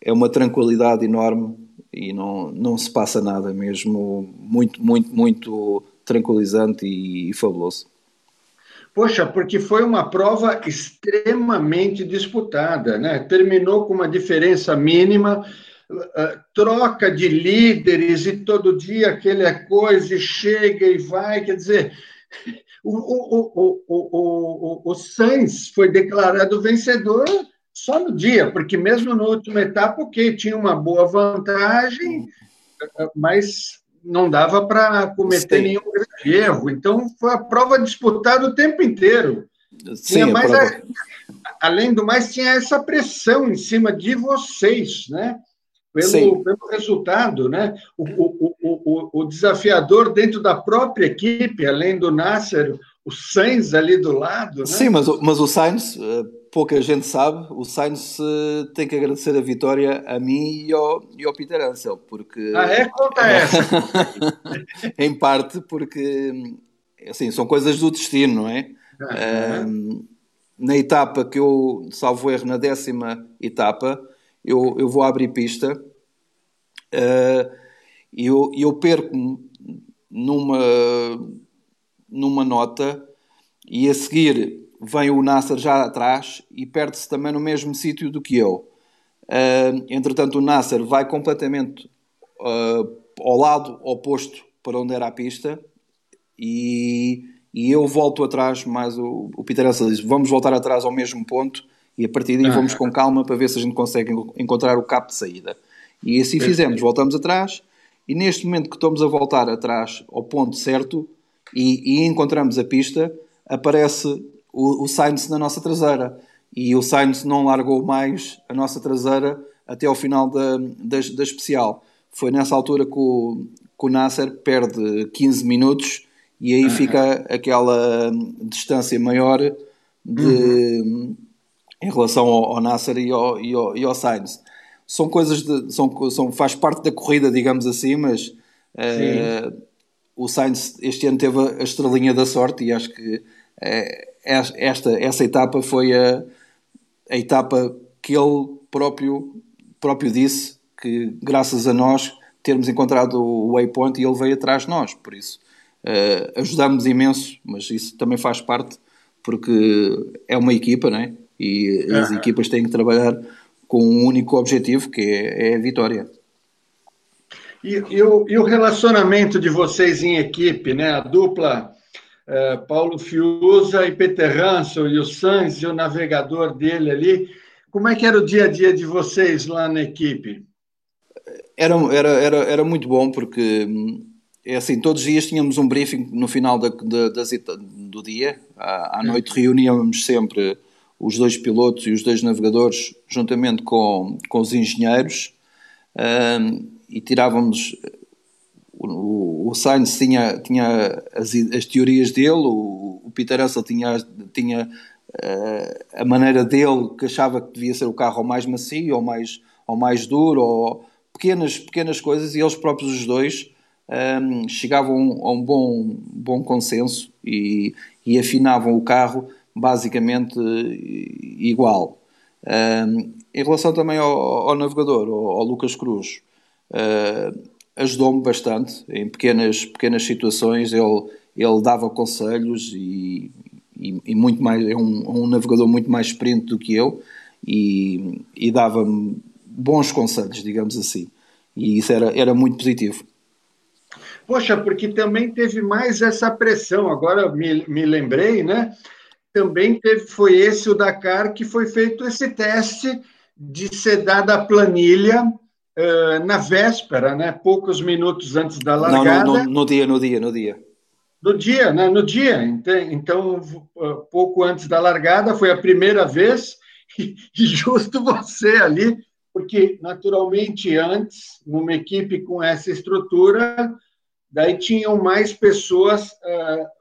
é uma tranquilidade enorme e não, não se passa nada mesmo muito, muito, muito tranquilizante e, e fabuloso. Poxa, porque foi uma prova extremamente disputada, né? Terminou com uma diferença mínima, uh, troca de líderes e todo dia aquela coisa e chega e vai, quer dizer, o, o, o, o, o, Sainz foi declarado vencedor só no dia, porque mesmo na última etapa, ok, tinha uma boa vantagem, mas não dava para cometer Sim. nenhum grande erro. Então, foi a prova disputada o tempo inteiro. Sim, mais a, além do mais, tinha essa pressão em cima de vocês, né? Pelo, pelo resultado, né? O, o, o, o, desafiador dentro da própria equipe, além do Nasser, o Sainz ali do lado. Né? Sim, mas, mas o Sainz, eh, pouca gente sabe, o Sainz eh, tem que agradecer a vitória a mim e ao, e ao Peter Ansel, porque... Ah, é? Conta essa! em parte porque, assim, são coisas do destino, não é? Uhum. na etapa que eu, salvo erro, na décima etapa, eu, eu vou abrir pista. Uh, e eu, eu perco-me numa, numa nota e a seguir vem o Nasser já atrás e perde-se também no mesmo sítio do que eu. Uh, entretanto, o Nasser vai completamente uh, ao lado oposto para onde era a pista e, e eu volto atrás, mas o, o Peter Essa diz: vamos voltar atrás ao mesmo ponto E a partir daí vamos com calma para ver se a gente consegue encontrar o cabo de saída. E assim fizemos, voltamos atrás, e neste momento que estamos a voltar atrás ao ponto certo e, e encontramos a pista, aparece o, o Sainz na nossa traseira. E o Sainz não largou mais a nossa traseira até ao final da, da, da especial. Foi nessa altura que o, que o Nasser perde 15 minutos e aí uhum. fica aquela distância maior de, uhum. Em relação ao, ao Nasser e ao, e ao, e ao Sainz. São coisas de, são, são, faz parte da corrida, digamos assim, mas uh, o Sainz este ano teve a estrelinha da sorte e acho que uh, esta, essa etapa foi a, a etapa que ele próprio, próprio disse que graças a nós termos encontrado o waypoint e ele veio atrás de nós, por isso uh, ajudamos imenso, mas isso também faz parte porque é uma equipa, né? E as equipas têm que trabalhar com um único objetivo, que é, é a vitória. E, e, o, e, o, relacionamento de vocês em equipe, né? A dupla uh, Paulo Fiuza e Peter Hansel e o Sanz e o navegador dele ali. Como é que era o dia a dia de vocês lá na equipe? Era, era, era, era muito bom porque é assim, todos os dias tínhamos um briefing no final da, da, das, do dia. À, à noite reuníamos sempre os dois pilotos e os dois navegadores, juntamente com, com os engenheiros, e tirávamos. O, o Sainz tinha, tinha as, as teorias dele, o, o Peter Russell tinha, tinha uh, a maneira dele que achava que devia ser o carro mais macio, ou mais, ou mais duro, ou pequenas, pequenas coisas, e eles próprios os dois um, chegavam a um bom, bom consenso e, e afinavam o carro basicamente igual. Um, em relação também ao, ao navegador, ao, ao, Lucas Cruz, uh, ajudou-me bastante em pequenas, pequenas situações. Ele, ele dava conselhos e, e, e muito mais, é um, um, navegador muito mais experiente do que eu e, e dava-me bons conselhos, digamos assim. E isso era, era muito positivo. Poxa, porque também teve mais essa pressão. Agora me, me lembrei, né? Também teve, foi esse o Dakar que foi feito esse teste de ser dada a planilha uh, na véspera, né? Poucos minutos antes da largada. Não, no, no, no dia, no dia, no dia. No dia, né? No dia. Então, pouco antes da largada, foi a primeira vez, e justo você ali, porque naturalmente antes, numa equipe com essa estrutura, daí tinham mais pessoas, uh,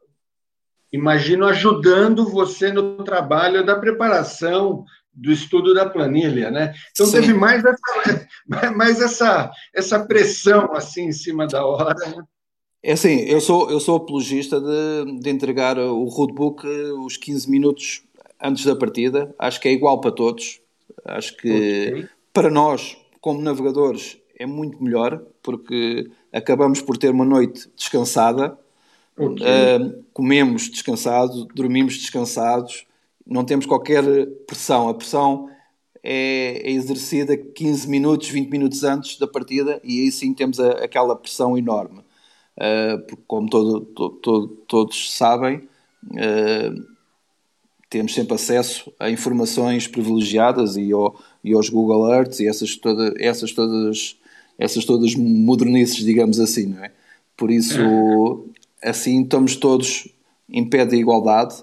imagino, ajudando você no trabalho da preparação, do estudo da planilha, né? Então Sim. teve mais essa, mais essa, essa pressão assim em cima da hora. Né? É assim, eu sou, eu sou apologista de, de entregar o roadbook os 15 minutos antes da partida. Acho que é igual para todos. Acho que okay. para nós, como navegadores, é muito melhor, porque acabamos por ter uma noite descansada, okay. uh, comemos descansados, dormimos descansados, não temos qualquer pressão. A pressão é, é, exercida 15 minutos, 20 minutos antes da partida e aí sim temos a, aquela pressão enorme. Uh, porque, como todo, todo, todos sabem, uh, temos sempre acesso a informações privilegiadas e, ao, e aos Google Alerts e essas, toda, essas todas essas todas modernices, digamos assim, não é? Por isso, assim estamos todos em pé de igualdade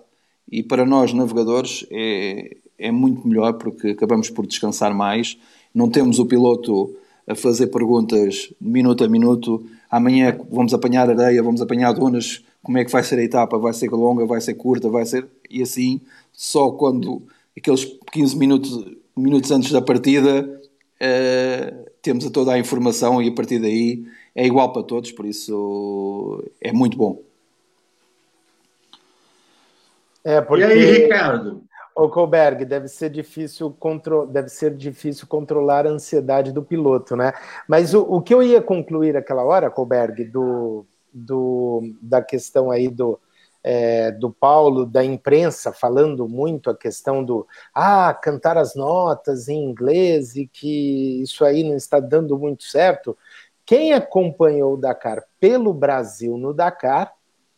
e para nós navegadores é, é muito melhor porque acabamos por descansar mais, não temos o piloto a fazer perguntas minuto a minuto, amanhã vamos apanhar areia, vamos apanhar dunas, como é que vai ser a etapa, vai ser longa, vai ser curta, vai ser... E assim, só quando aqueles 15 minutos, minutos antes da partida, uh, temos toda a informação e a partir daí é igual para todos, por isso é muito bom. É, porque... E aí, Ricardo? O Colberg, deve ser difícil contro... deve ser difícil controlar a ansiedade do piloto, né? Mas o, o que eu ia concluir aquela hora, Colberg, do, do, da questão aí do, é, do Paulo, da imprensa, falando muito a questão do ah, cantar as notas em inglês e que isso aí não está dando muito certo. Quem acompanhou o Dakar pelo Brasil no Dakar,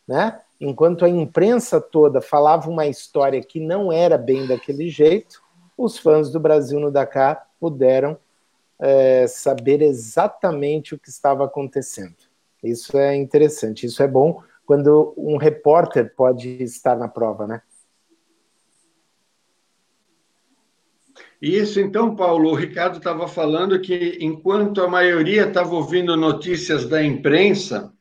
né? Enquanto a imprensa toda falava uma história que não era bem daquele jeito, os fãs do Brasil no Dakar puderam é, saber exatamente o que estava acontecendo. Isso é interessante, isso é bom quando um repórter pode estar na prova, né? Isso, então, Paulo, o Ricardo estava falando que enquanto a maioria estava ouvindo notícias da imprensa,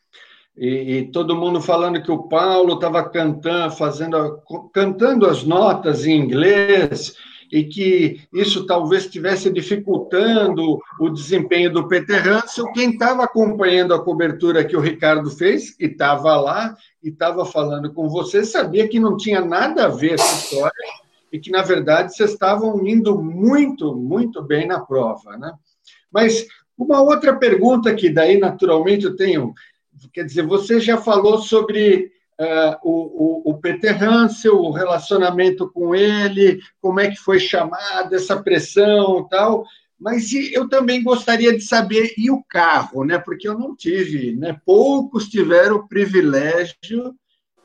e, e, todo mundo falando que o Paulo estava cantando, fazendo, cantando as notas em inglês, e que isso talvez estivesse dificultando o desempenho do Peter Hansel. Quem estava acompanhando a cobertura que o Ricardo fez, e estava lá, e estava falando com você, sabia que não tinha nada a ver essa história, e que, na verdade, vocês estavam indo muito, muito bem na prova. Né? Mas uma outra pergunta que daí, naturalmente, eu tenho, quer dizer, você já falou sobre uh, o, o, Peter Hansel, o relacionamento com ele, como é que foi chamada essa pressão e tal. Mas eu também gostaria de saber, e o carro, né? Porque eu não tive, né? Poucos tiveram o privilégio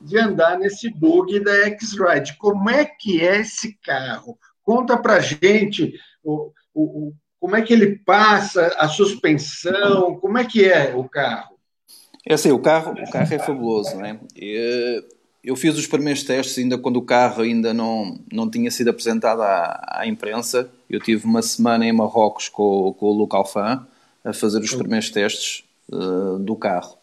de andar nesse bug da X-Ride. Como é que é esse carro? Conta para gente o, o, como é que ele passa, a suspensão, como é que é o carro? É assim, o carro, o carro é fabuloso, né? Eu fiz os primeiros testes ainda quando o carro ainda não, não tinha sido apresentado à, à imprensa. Eu tive uma semana em Marrocos com, com o Luca Alfan a fazer os primeiros testes uh, do carro.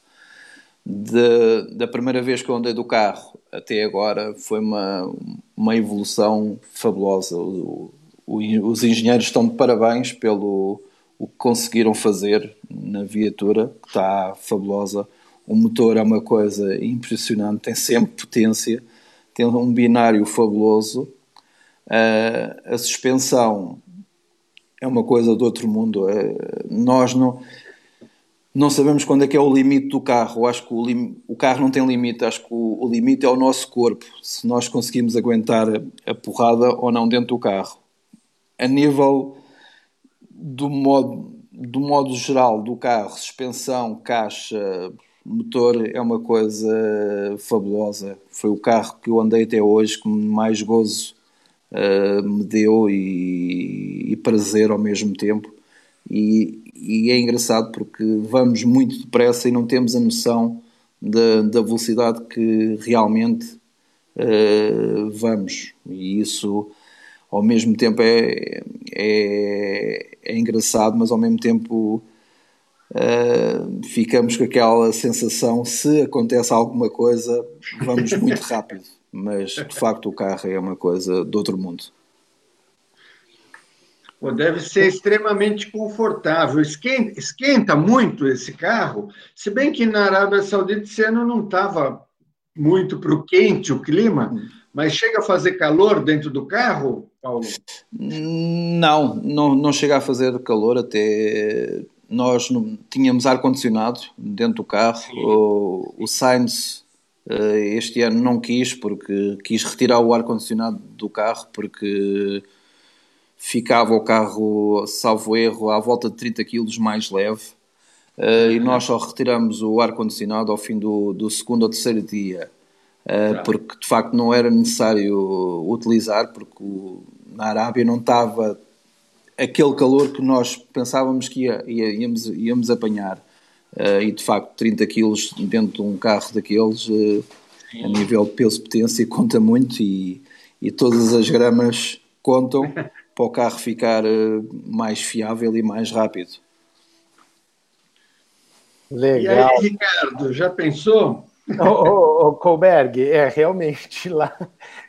De, da primeira vez que eu andei do carro até agora foi uma, uma evolução fabulosa. O, o, os engenheiros estão de parabéns pelo o que conseguiram fazer na viatura, que está fabulosa. O motor é uma coisa impressionante, tem sempre potência, tem um binário fabuloso. Uh, a suspensão é uma coisa do outro mundo. Uh, nós não, não sabemos quando é que é o limite do carro. Acho que o, lim, o, carro não tem limite, acho que o, o, limite é o nosso corpo. Se nós conseguimos aguentar a, a porrada ou não dentro do carro. A nível do modo, do modo geral do carro, suspensão, caixa, motor é uma coisa fabulosa. Foi o carro que eu andei até hoje que mais gozo uh, me deu e, e, prazer ao mesmo tempo. E, e, é engraçado porque vamos muito depressa e não temos a noção da, da velocidade que realmente uh, vamos. E isso ao mesmo tempo é, é, é engraçado, mas ao mesmo tempo uh, ficamos com aquela sensação: se acontece alguma coisa, vamos muito rápido. Mas de facto, o carro é uma coisa do outro mundo. Pô, deve ser extremamente confortável. Esquenta, esquenta, muito esse carro, se bem que na Arábia Saudita esse ano não estava muito para o quente o clima, hum. mas chega a fazer calor dentro do carro? Paulo? Não, não, não chega a fazer calor, até nós não, tínhamos ar-condicionado dentro do carro, o, o Sainz eh, este ano não quis, porque quis retirar o ar-condicionado do carro, porque ficava o carro, salvo erro, à volta de 30 kg mais leve, uh, e nós só retiramos o ar-condicionado ao fim do, do segundo ou terceiro dia, uh, porque de facto não era necessário utilizar, porque o, na Arábia não estava aquele calor que nós pensávamos que ia, ia, íamos, íamos apanhar. Uh, e de facto, 30 quilos dentro de um carro daqueles, a nível de peso-potência, conta muito e, e todas as gramas contam para o carro ficar uh, mais fiável e mais rápido. Legal. E aí, Ricardo, já pensou? Ô, ô, ô Colberg, é realmente lá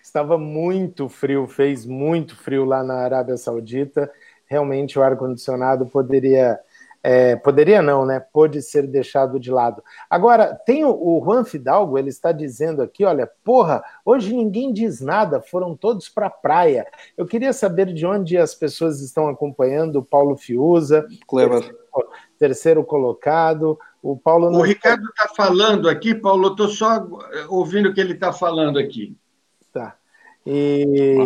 estava muito frio, fez muito frio lá na Arábia Saudita. Realmente o ar-condicionado poderia. É, poderia não, né? Pode ser deixado de lado. Agora, tem o, o Juan Fidalgo, ele está dizendo aqui: olha, porra, hoje ninguém diz nada, foram todos para a praia. Eu queria saber de onde as pessoas estão acompanhando o Paulo Fiuza, Clever. terceiro colocado. O Paulo. O Ricardo está falando aqui, Paulo, estou só ouvindo o que ele está falando aqui. Tá. E,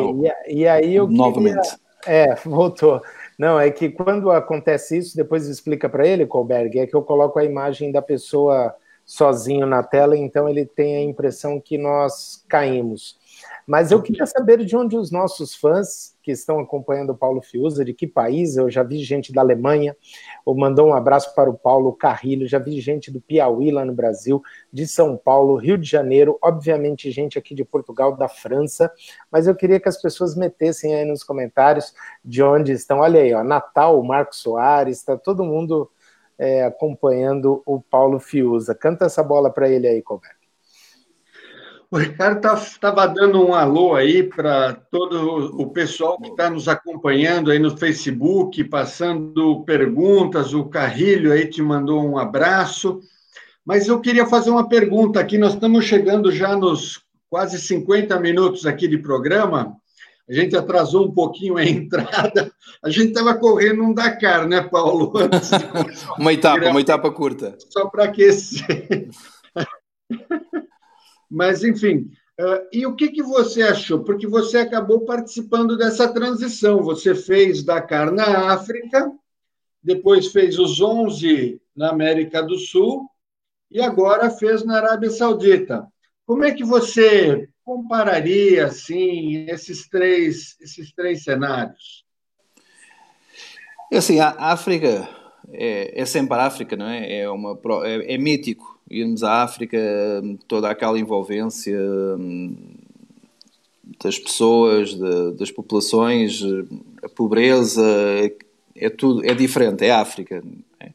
e, e, aí eu Novamente. Queria, é, voltou. Não, é que quando acontece isso, depois explica para ele, Colberg, é que eu coloco a imagem da pessoa sozinho na tela, então ele tem a impressão que nós caímos. Mas eu queria saber de onde os nossos fãs que estão acompanhando o Paulo Fiuza, de que país, eu já vi gente da Alemanha, ou mandou um abraço para o Paulo Carrilho, já vi gente do Piauí lá no Brasil, de São Paulo, Rio de Janeiro, obviamente gente aqui de Portugal, da França, mas eu queria que as pessoas metessem aí nos comentários de onde estão. Olha aí, ó, Natal, Marcos Soares, está todo mundo é, acompanhando o Paulo Fiuza. Canta essa bola para ele aí, Colbert. O Ricardo estava tá, dando um alô aí para todo o pessoal que está nos acompanhando aí no Facebook, passando perguntas. O Carrilho aí te mandou um abraço. Mas eu queria fazer uma pergunta aqui. Nós estamos chegando já nos quase 50 minutos aqui de programa. A gente atrasou um pouquinho a entrada. A gente estava correndo um Dakar, né, Paulo? uma etapa, uma etapa curta. Só para aquecer. Mas, enfim, uh, e o que, que você achou? Porque você acabou participando dessa transição. Você fez Dakar na África, depois fez os 11 na América do Sul e agora fez na Arábia Saudita. Como é que você compararia assim esses três esses três cenários? É assim, a África é, é sempre a África, não é? É uma é, é mítico irmos à África, toda aquela envolvência hum, das pessoas, de, das populações, a pobreza, é tudo, é diferente, é África. É.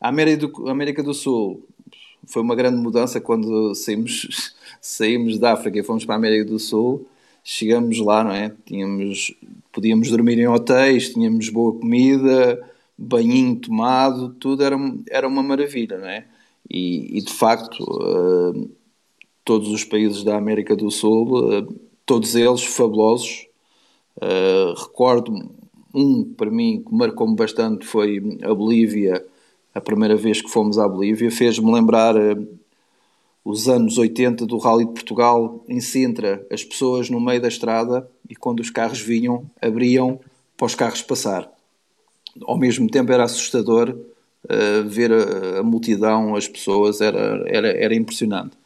A América do, América do Sul foi uma grande mudança quando saímos, saímos da África e fomos para a América do Sul. Chegamos lá, não é? Tínhamos, podíamos dormir em hotéis, tínhamos boa comida, banhinho tomado, tudo era, era uma maravilha, não é? E, e de facto, uh, todos os países da América do Sul, uh, todos eles fabulosos. Uh, recordo um para mim que marcou-me bastante foi a Bolívia, a primeira vez que fomos à Bolívia, fez-me lembrar os anos 80 do Rally de Portugal em Sintra, as pessoas no meio da estrada e quando os carros vinham, abriam para os carros passar. Ao mesmo tempo era assustador ver a, a, multidão, as pessoas, era, era, era impressionante.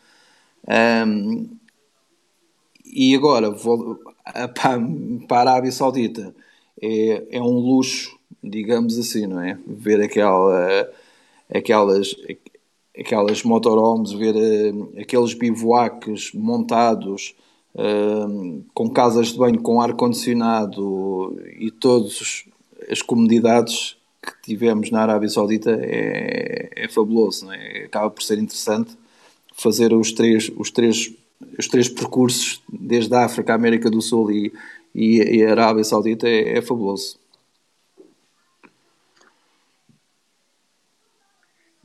Um, e agora, vou para, para a Arábia Saudita, é, é um luxo, digamos assim, não é? Ver aquela, aquelas, aquelas motorhomes, ver uh, aqueles bivouacs montados com casas de banho com ar-condicionado e todas as comodidades que tivemos na Arábia Saudita é, é fabuloso, é? acaba por ser interessante fazer os três, os três, os três percursos, desde a África, a América do Sul e, e, e a Arábia Saudita, é, é fabuloso.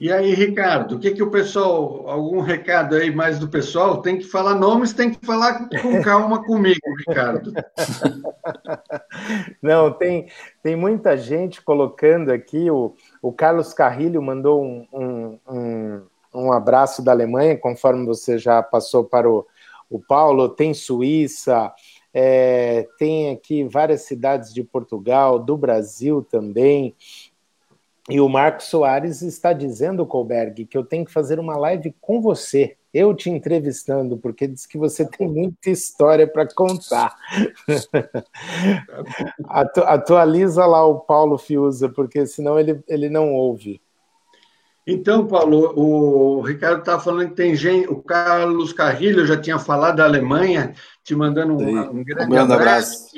E aí, Ricardo, o que, que o pessoal, algum recado aí mais do pessoal? Tem que falar nomes, tem que falar com calma comigo, Ricardo. Não, tem, tem muita gente colocando aqui, o, o Carlos Carrilho mandou um, um, um, um abraço da Alemanha, conforme você já passou para o, o Paulo, tem Suíça, é, tem aqui várias cidades de Portugal, do Brasil também, e o Marcos Soares está dizendo, Colberg, que eu tenho que fazer uma live com você, eu te entrevistando, porque diz que você tem muita história para contar. Atu atualiza lá o Paulo Fiuza, porque senão ele, ele não ouve. Então, Paulo, o Ricardo estava falando que tem gente, o Carlos Carrilho já tinha falado da Alemanha, te mandando um, um grande um abraço. abraço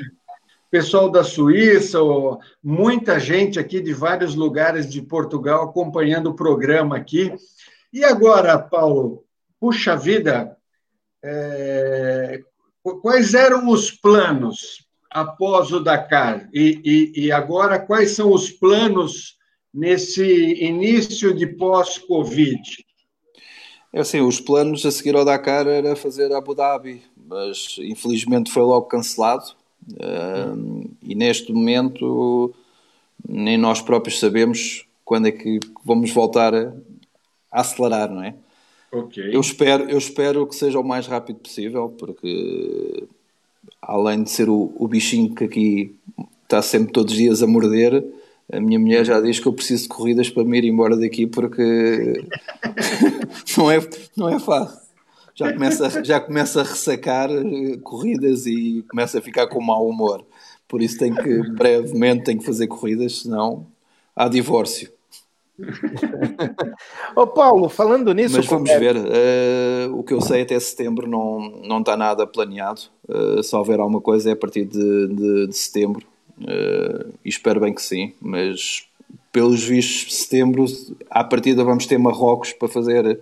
pessoal da Suíça, muita gente aqui de vários lugares de Portugal acompanhando o programa aqui. E agora, Paulo, puxa vida, é, quais eram os planos após o Dakar? E, e, e agora, quais são os planos nesse início de pós-Covid? É assim, os planos a seguir ao Dakar era fazer Abu Dhabi, mas infelizmente foi logo cancelado Uh, e neste momento nem nós próprios sabemos quando é que vamos voltar a, a acelerar, não é? Okay. Eu, espero, eu espero que seja o mais rápido possível, porque além de ser o, o bichinho que aqui está sempre todos os dias a morder, a minha mulher já diz que eu preciso de corridas para me ir embora daqui porque não, é, não é fácil. Já começa, já começa a ressacar eh, corridas e começa a ficar com mau humor. Por isso tem que, brevemente, tem que fazer corridas, senão há divórcio. Ô Paulo, falando nisso. Mas vamos ver. Uh, o que eu sei até setembro não, não está nada planeado. Uh, se houver alguma coisa é a partir de, de, de setembro. Uh, espero bem que sim. Mas pelos vistos, setembro, à partida, vamos ter Marrocos para fazer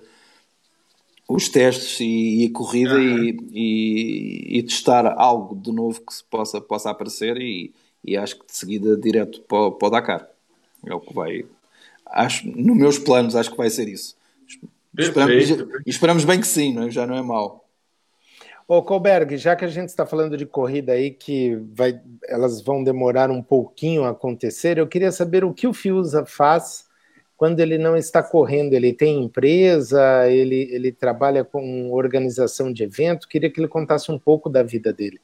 os testes e, e a corrida uhum. e, e, e, testar algo de novo que se possa, possa aparecer. E, e acho que de seguida direto para, para o Dakar. É o que vai, acho, nos meus planos, acho que vai ser isso. Esperamos, esperamos bem que sim, não é? já não é mau. Ô, Colberg, já que a gente está falando de corrida aí, que vai, elas vão demorar um pouquinho a acontecer, eu queria saber o que o Fiusa faz quando ele não está correndo. Ele tem empresa, ele, ele trabalha com organização de evento. Queria que ele contasse um pouco da vida dele.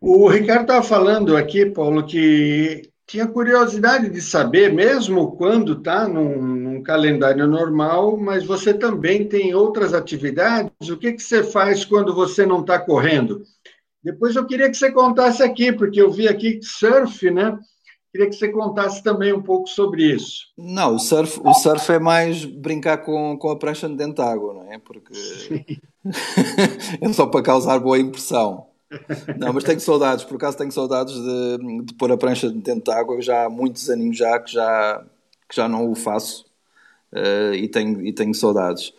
O Ricardo estava falando aqui, Paulo, que tinha curiosidade de saber, mesmo quando está num, num, calendário normal, mas você também tem outras atividades. O que, que você faz quando você não está correndo? Depois eu queria que você contasse aqui, porque eu vi aqui surf, né? Queria que você contasse também um pouco sobre isso. Não, o surf, o surf é mais brincar com, com a prancha dentro de água, não é? Porque é só para causar boa impressão. Não, mas tenho saudades, por acaso tenho saudades de, de pôr a prancha dentro de água, já há muitos aninhos já que já, que já não o faço uh, e, tenho, e tenho saudades.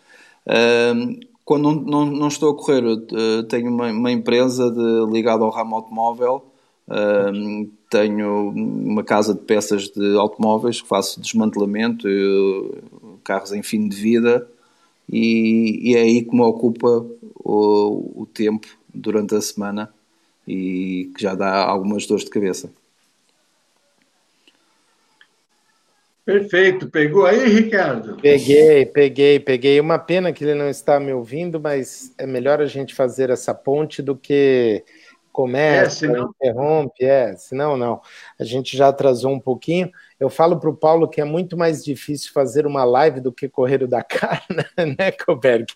Uh, quando não, não, não, estou a correr, uh, tenho uma, uma, empresa de, ligada ao ramo automóvel, tenho uma casa de peças de automóveis que faço desmantelamento, carros em fim de vida, e, e é aí que me ocupa o, o tempo durante a semana e que já dá algumas dores de cabeça. Perfeito. Pegou aí, Ricardo? Peguei, peguei, peguei. Uma pena que ele não está me ouvindo, mas é melhor a gente fazer essa ponte do que começa, é, senão... interrompe, é, senão não. A gente já atrasou um pouquinho. Eu falo para o Paulo que é muito mais difícil fazer uma live do que correr o Dakar, né, né, Colberg?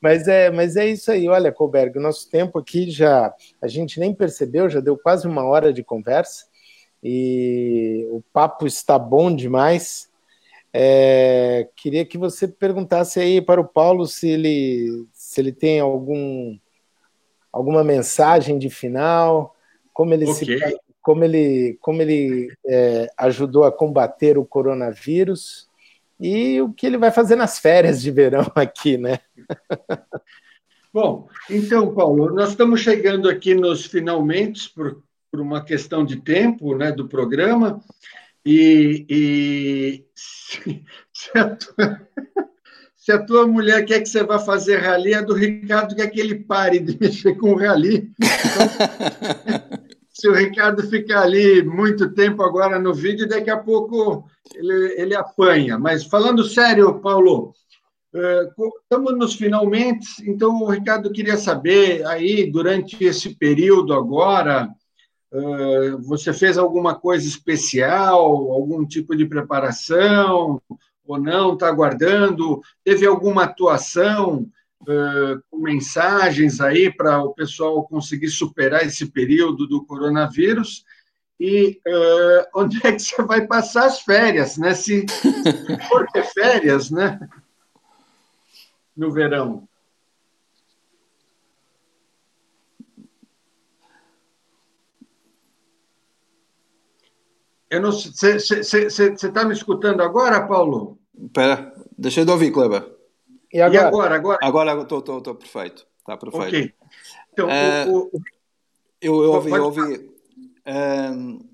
Mas é, mas é isso aí. Olha, Colberg, o nosso tempo aqui já a gente nem percebeu, já deu quase uma hora de conversa e o papo está bom demais. É, queria que você perguntasse aí para o Paulo se ele, se ele tem algum, alguma mensagem de final, como ele okay. se como ele, como ele é, ajudou a combater o coronavírus e o que ele vai fazer nas férias de verão aqui, né? Bom, então, Paulo, nós estamos chegando aqui nos finalmente por, por uma questão de tempo né, do programa, e, e se, se, a tua, se, a tua, mulher quer que você vá fazer rali, a do Ricardo quer que ele pare de mexer com o rali. Então, se o Ricardo ficar ali muito tempo agora no vídeo, daqui a pouco ele, ele apanha. Mas falando sério, Paulo, é, estamos nos finalmente, então o Ricardo queria saber aí, durante esse período agora, é, você fez alguma coisa especial, algum tipo de preparação, ou não, está aguardando? Teve alguma atuação uh, com mensagens aí para o pessoal conseguir superar esse período do coronavírus. E uh, onde é que você vai passar as férias, né? Se, se for ter férias, né? No verão. Eu não Você está me escutando agora, Paulo? Espera, deixa eu de ouvir, Kleber. E agora? E agora? Agora agora estou perfeito. Está perfeito. Ok. Então, uh, o, o... Eu, eu ouvi, eu ouvi uh,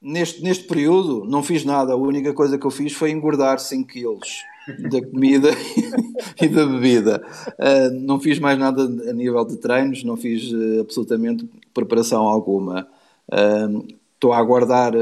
neste, neste período não fiz nada, a única coisa que eu fiz foi engordar 5 quilos da comida e da bebida. Uh, não fiz mais nada a nível de treinos, não fiz uh, absolutamente preparação alguma. Estou a aguardar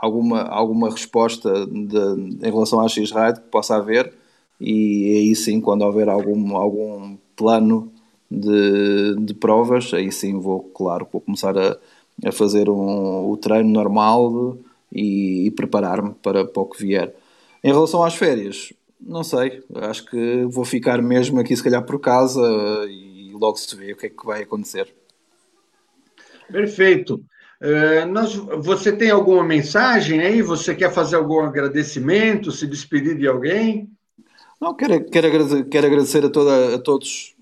alguma, alguma resposta de, em relação à X-Ride que possa haver e aí sim, quando houver algum, algum plano de, de provas, aí sim vou, claro, vou começar a, a fazer um, o treino normal e, e preparar-me para, para o que vier. Em relação às férias, não sei. Acho que vou ficar mesmo aqui, se calhar, por casa e logo se vê o que é que vai acontecer. Perfeito. Uh, nós, você tem alguma mensagem aí? Você quer fazer algum agradecimento, se despedir de alguém? Não, quero, quero, agradecer, quero agradecer a, toda, a todos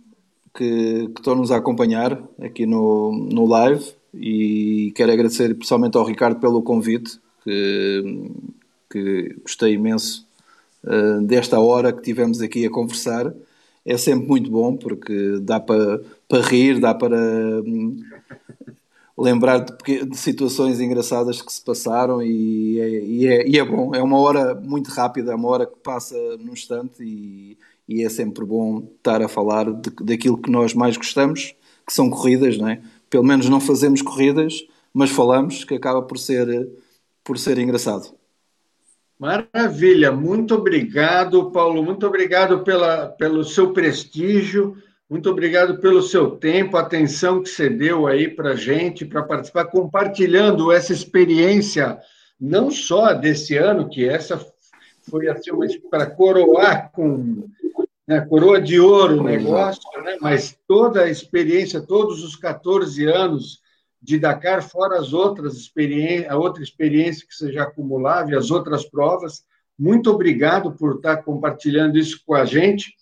que, que estão nos a acompanhar aqui no, no live e quero agradecer pessoalmente ao Ricardo pelo convite, que, que gostei imenso uh, desta hora que tivemos aqui a conversar. É sempre muito bom porque dá para, para rir, dá para lembrar de, de, situações engraçadas que se passaram e é, e, é, e é, bom. É uma hora muito rápida, é uma hora que passa num instante e, e é sempre bom estar a falar de, daquilo que nós mais gostamos, que são corridas, não é? Pelo menos não fazemos corridas, mas falamos, que acaba por ser, por ser engraçado. Maravilha, muito obrigado, Paulo, muito obrigado pela, pelo seu prestígio muito obrigado pelo seu tempo, atenção que você deu aí para a gente, para participar, compartilhando essa experiência, não só desse ano, que essa foi assim, para coroar com né, coroa de ouro o negócio, né, mas toda a experiência, todos os 14 anos de Dakar, fora as outras experiências, a outra experiência que você já acumulava e as outras provas. Muito obrigado por estar compartilhando isso com a gente.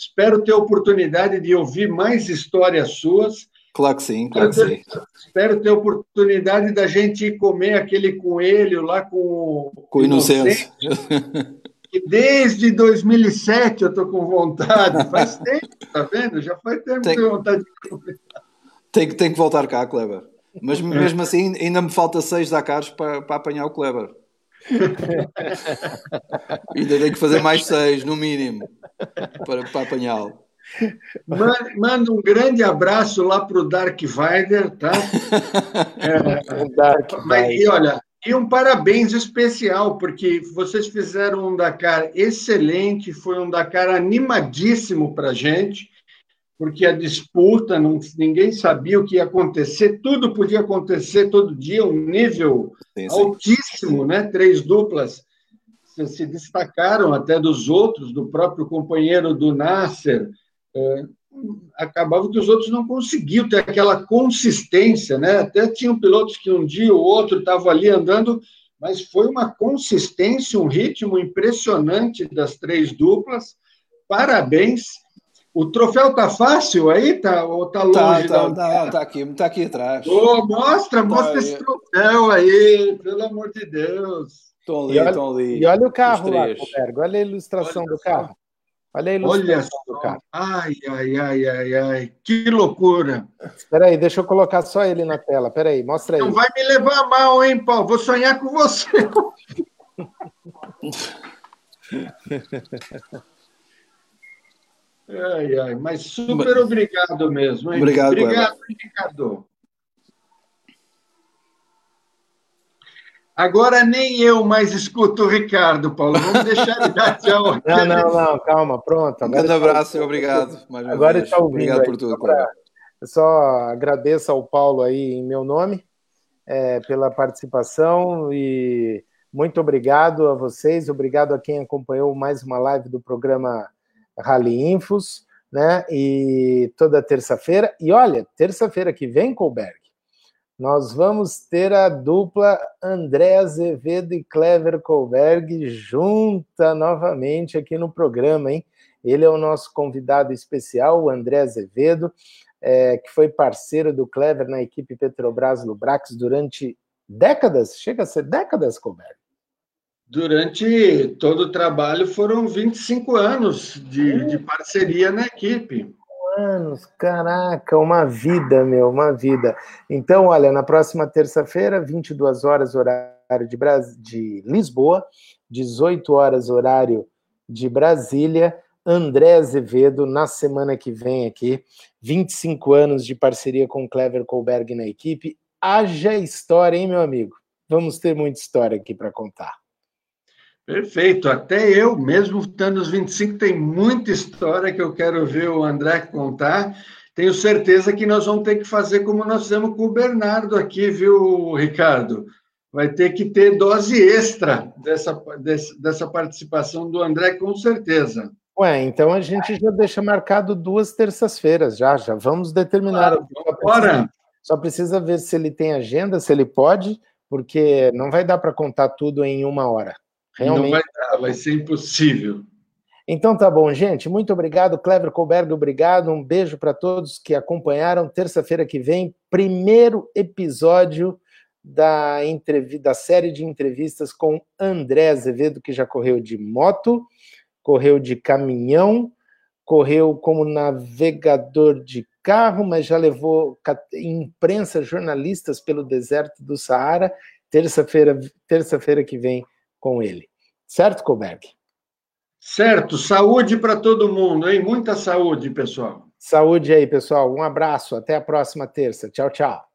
Espero ter oportunidade de ouvir mais histórias suas. Claro que sim, claro que sim. Espero ter oportunidade da gente comer aquele coelho lá com Com inocência. Desde 2007 eu estou com vontade. Faz tempo, tá vendo? Já faz tempo tem, que tenho vontade de comer. Tem, tem que voltar cá, Kleber. Mas mesmo assim, ainda me falta seis Dakars para, para apanhar o Kleber. Ainda tenho que fazer mais seis, no mínimo, para, para apanhá-lo. Manda um grande abraço lá para o Dark Vider, tá? É, Dark mas, e olha, e um parabéns especial, porque vocês fizeram um Dakar excelente, foi um Dakar animadíssimo para a gente porque a disputa, não, ninguém sabia o que ia acontecer, tudo podia acontecer todo dia, um nível sim, sim. altíssimo, né? Três duplas se, se, destacaram até dos outros, do próprio companheiro do Nasser. É, acabava que os outros não conseguiam ter aquela consistência, né? Até tinham pilotos que um dia ou outro estavam ali andando, mas foi uma consistência, um ritmo impressionante das três duplas. Parabéns o troféu tá fácil aí, tá, ou tá, tá longe? Tá, tá, tá, tá aqui, tá aqui atrás. Oh, mostra, tá mostra esse troféu aí, pelo amor de Deus. Estão ali, estão ali. E olha o carro lá, Roberto, olha a ilustração olha do carro. Olha a ilustração olha do carro. Ai, ai, ai, ai, ai, que loucura. Espera aí, deixa eu colocar só ele na tela. Espera aí, mostra aí. Não vai me levar mal, hein, Paulo? Vou sonhar com você. Ai, ai, mas super obrigado mesmo. Hein? Obrigado, obrigado Ricardo. Agora nem eu mais escuto o Ricardo, Paulo. Vamos deixar ele dar tchau. Não, não, não, calma, pronto. Um grande abraço e obrigado. Agora está ouvindo. Obrigado por tudo, Paulo. Eu só agradeço ao Paulo aí em meu nome é, pela participação e muito obrigado a vocês, obrigado a quem acompanhou mais uma live do programa Rally Infos, né? E toda terça-feira. E olha, terça-feira que vem, Colberg, nós vamos ter a dupla André Azevedo e Clever Colberg junta novamente aqui no programa, hein? Ele é o nosso convidado especial, o André Azevedo, é, que foi parceiro do Clever na equipe Petrobras Lubrax durante décadas, chega a ser décadas, Colberg. Durante todo o trabalho foram 25 anos de, de parceria na equipe. Anos, caraca, uma vida, meu, uma vida. Então, olha, na próxima terça-feira, 22 horas, horário de, Bras... de Lisboa, 18 horas, horário de Brasília, André Azevedo, na semana que vem aqui, 25 anos de parceria com Clever Colberg na equipe. Haja história, hein, meu amigo? Vamos ter muita história aqui para contar. Perfeito. Até eu, mesmo estando nos 25, tem muita história que eu quero ver o André contar. Tenho certeza que nós vamos ter que fazer como nós fizemos com o Bernardo aqui, viu, Ricardo? vai ter que ter dose extra dessa, dessa participação do André, com certeza. Ué, então a gente já deixa marcado duas terças-feiras, já, já vamos determinar. Claro, só, precisa, só precisa ver se ele tem agenda, se ele pode, porque não vai dar para contar tudo em uma hora. Realmente. Não vai dar, vai ser impossível. Então tá bom, gente. Muito obrigado, Clever Colberg, obrigado. Um beijo para todos que acompanharam. Terça-feira que vem, primeiro episódio da, da série de entrevistas com André Azevedo, que já correu de moto, correu de caminhão, correu como navegador de carro, mas já levou imprensa, jornalistas pelo deserto do Saara. Terça-feira, terça-feira que vem com ele. Certo, Colberg? Certo. Saúde para todo mundo, hein? Muita saúde, pessoal. Saúde aí, pessoal. Um abraço. Até a próxima terça. Tchau, tchau.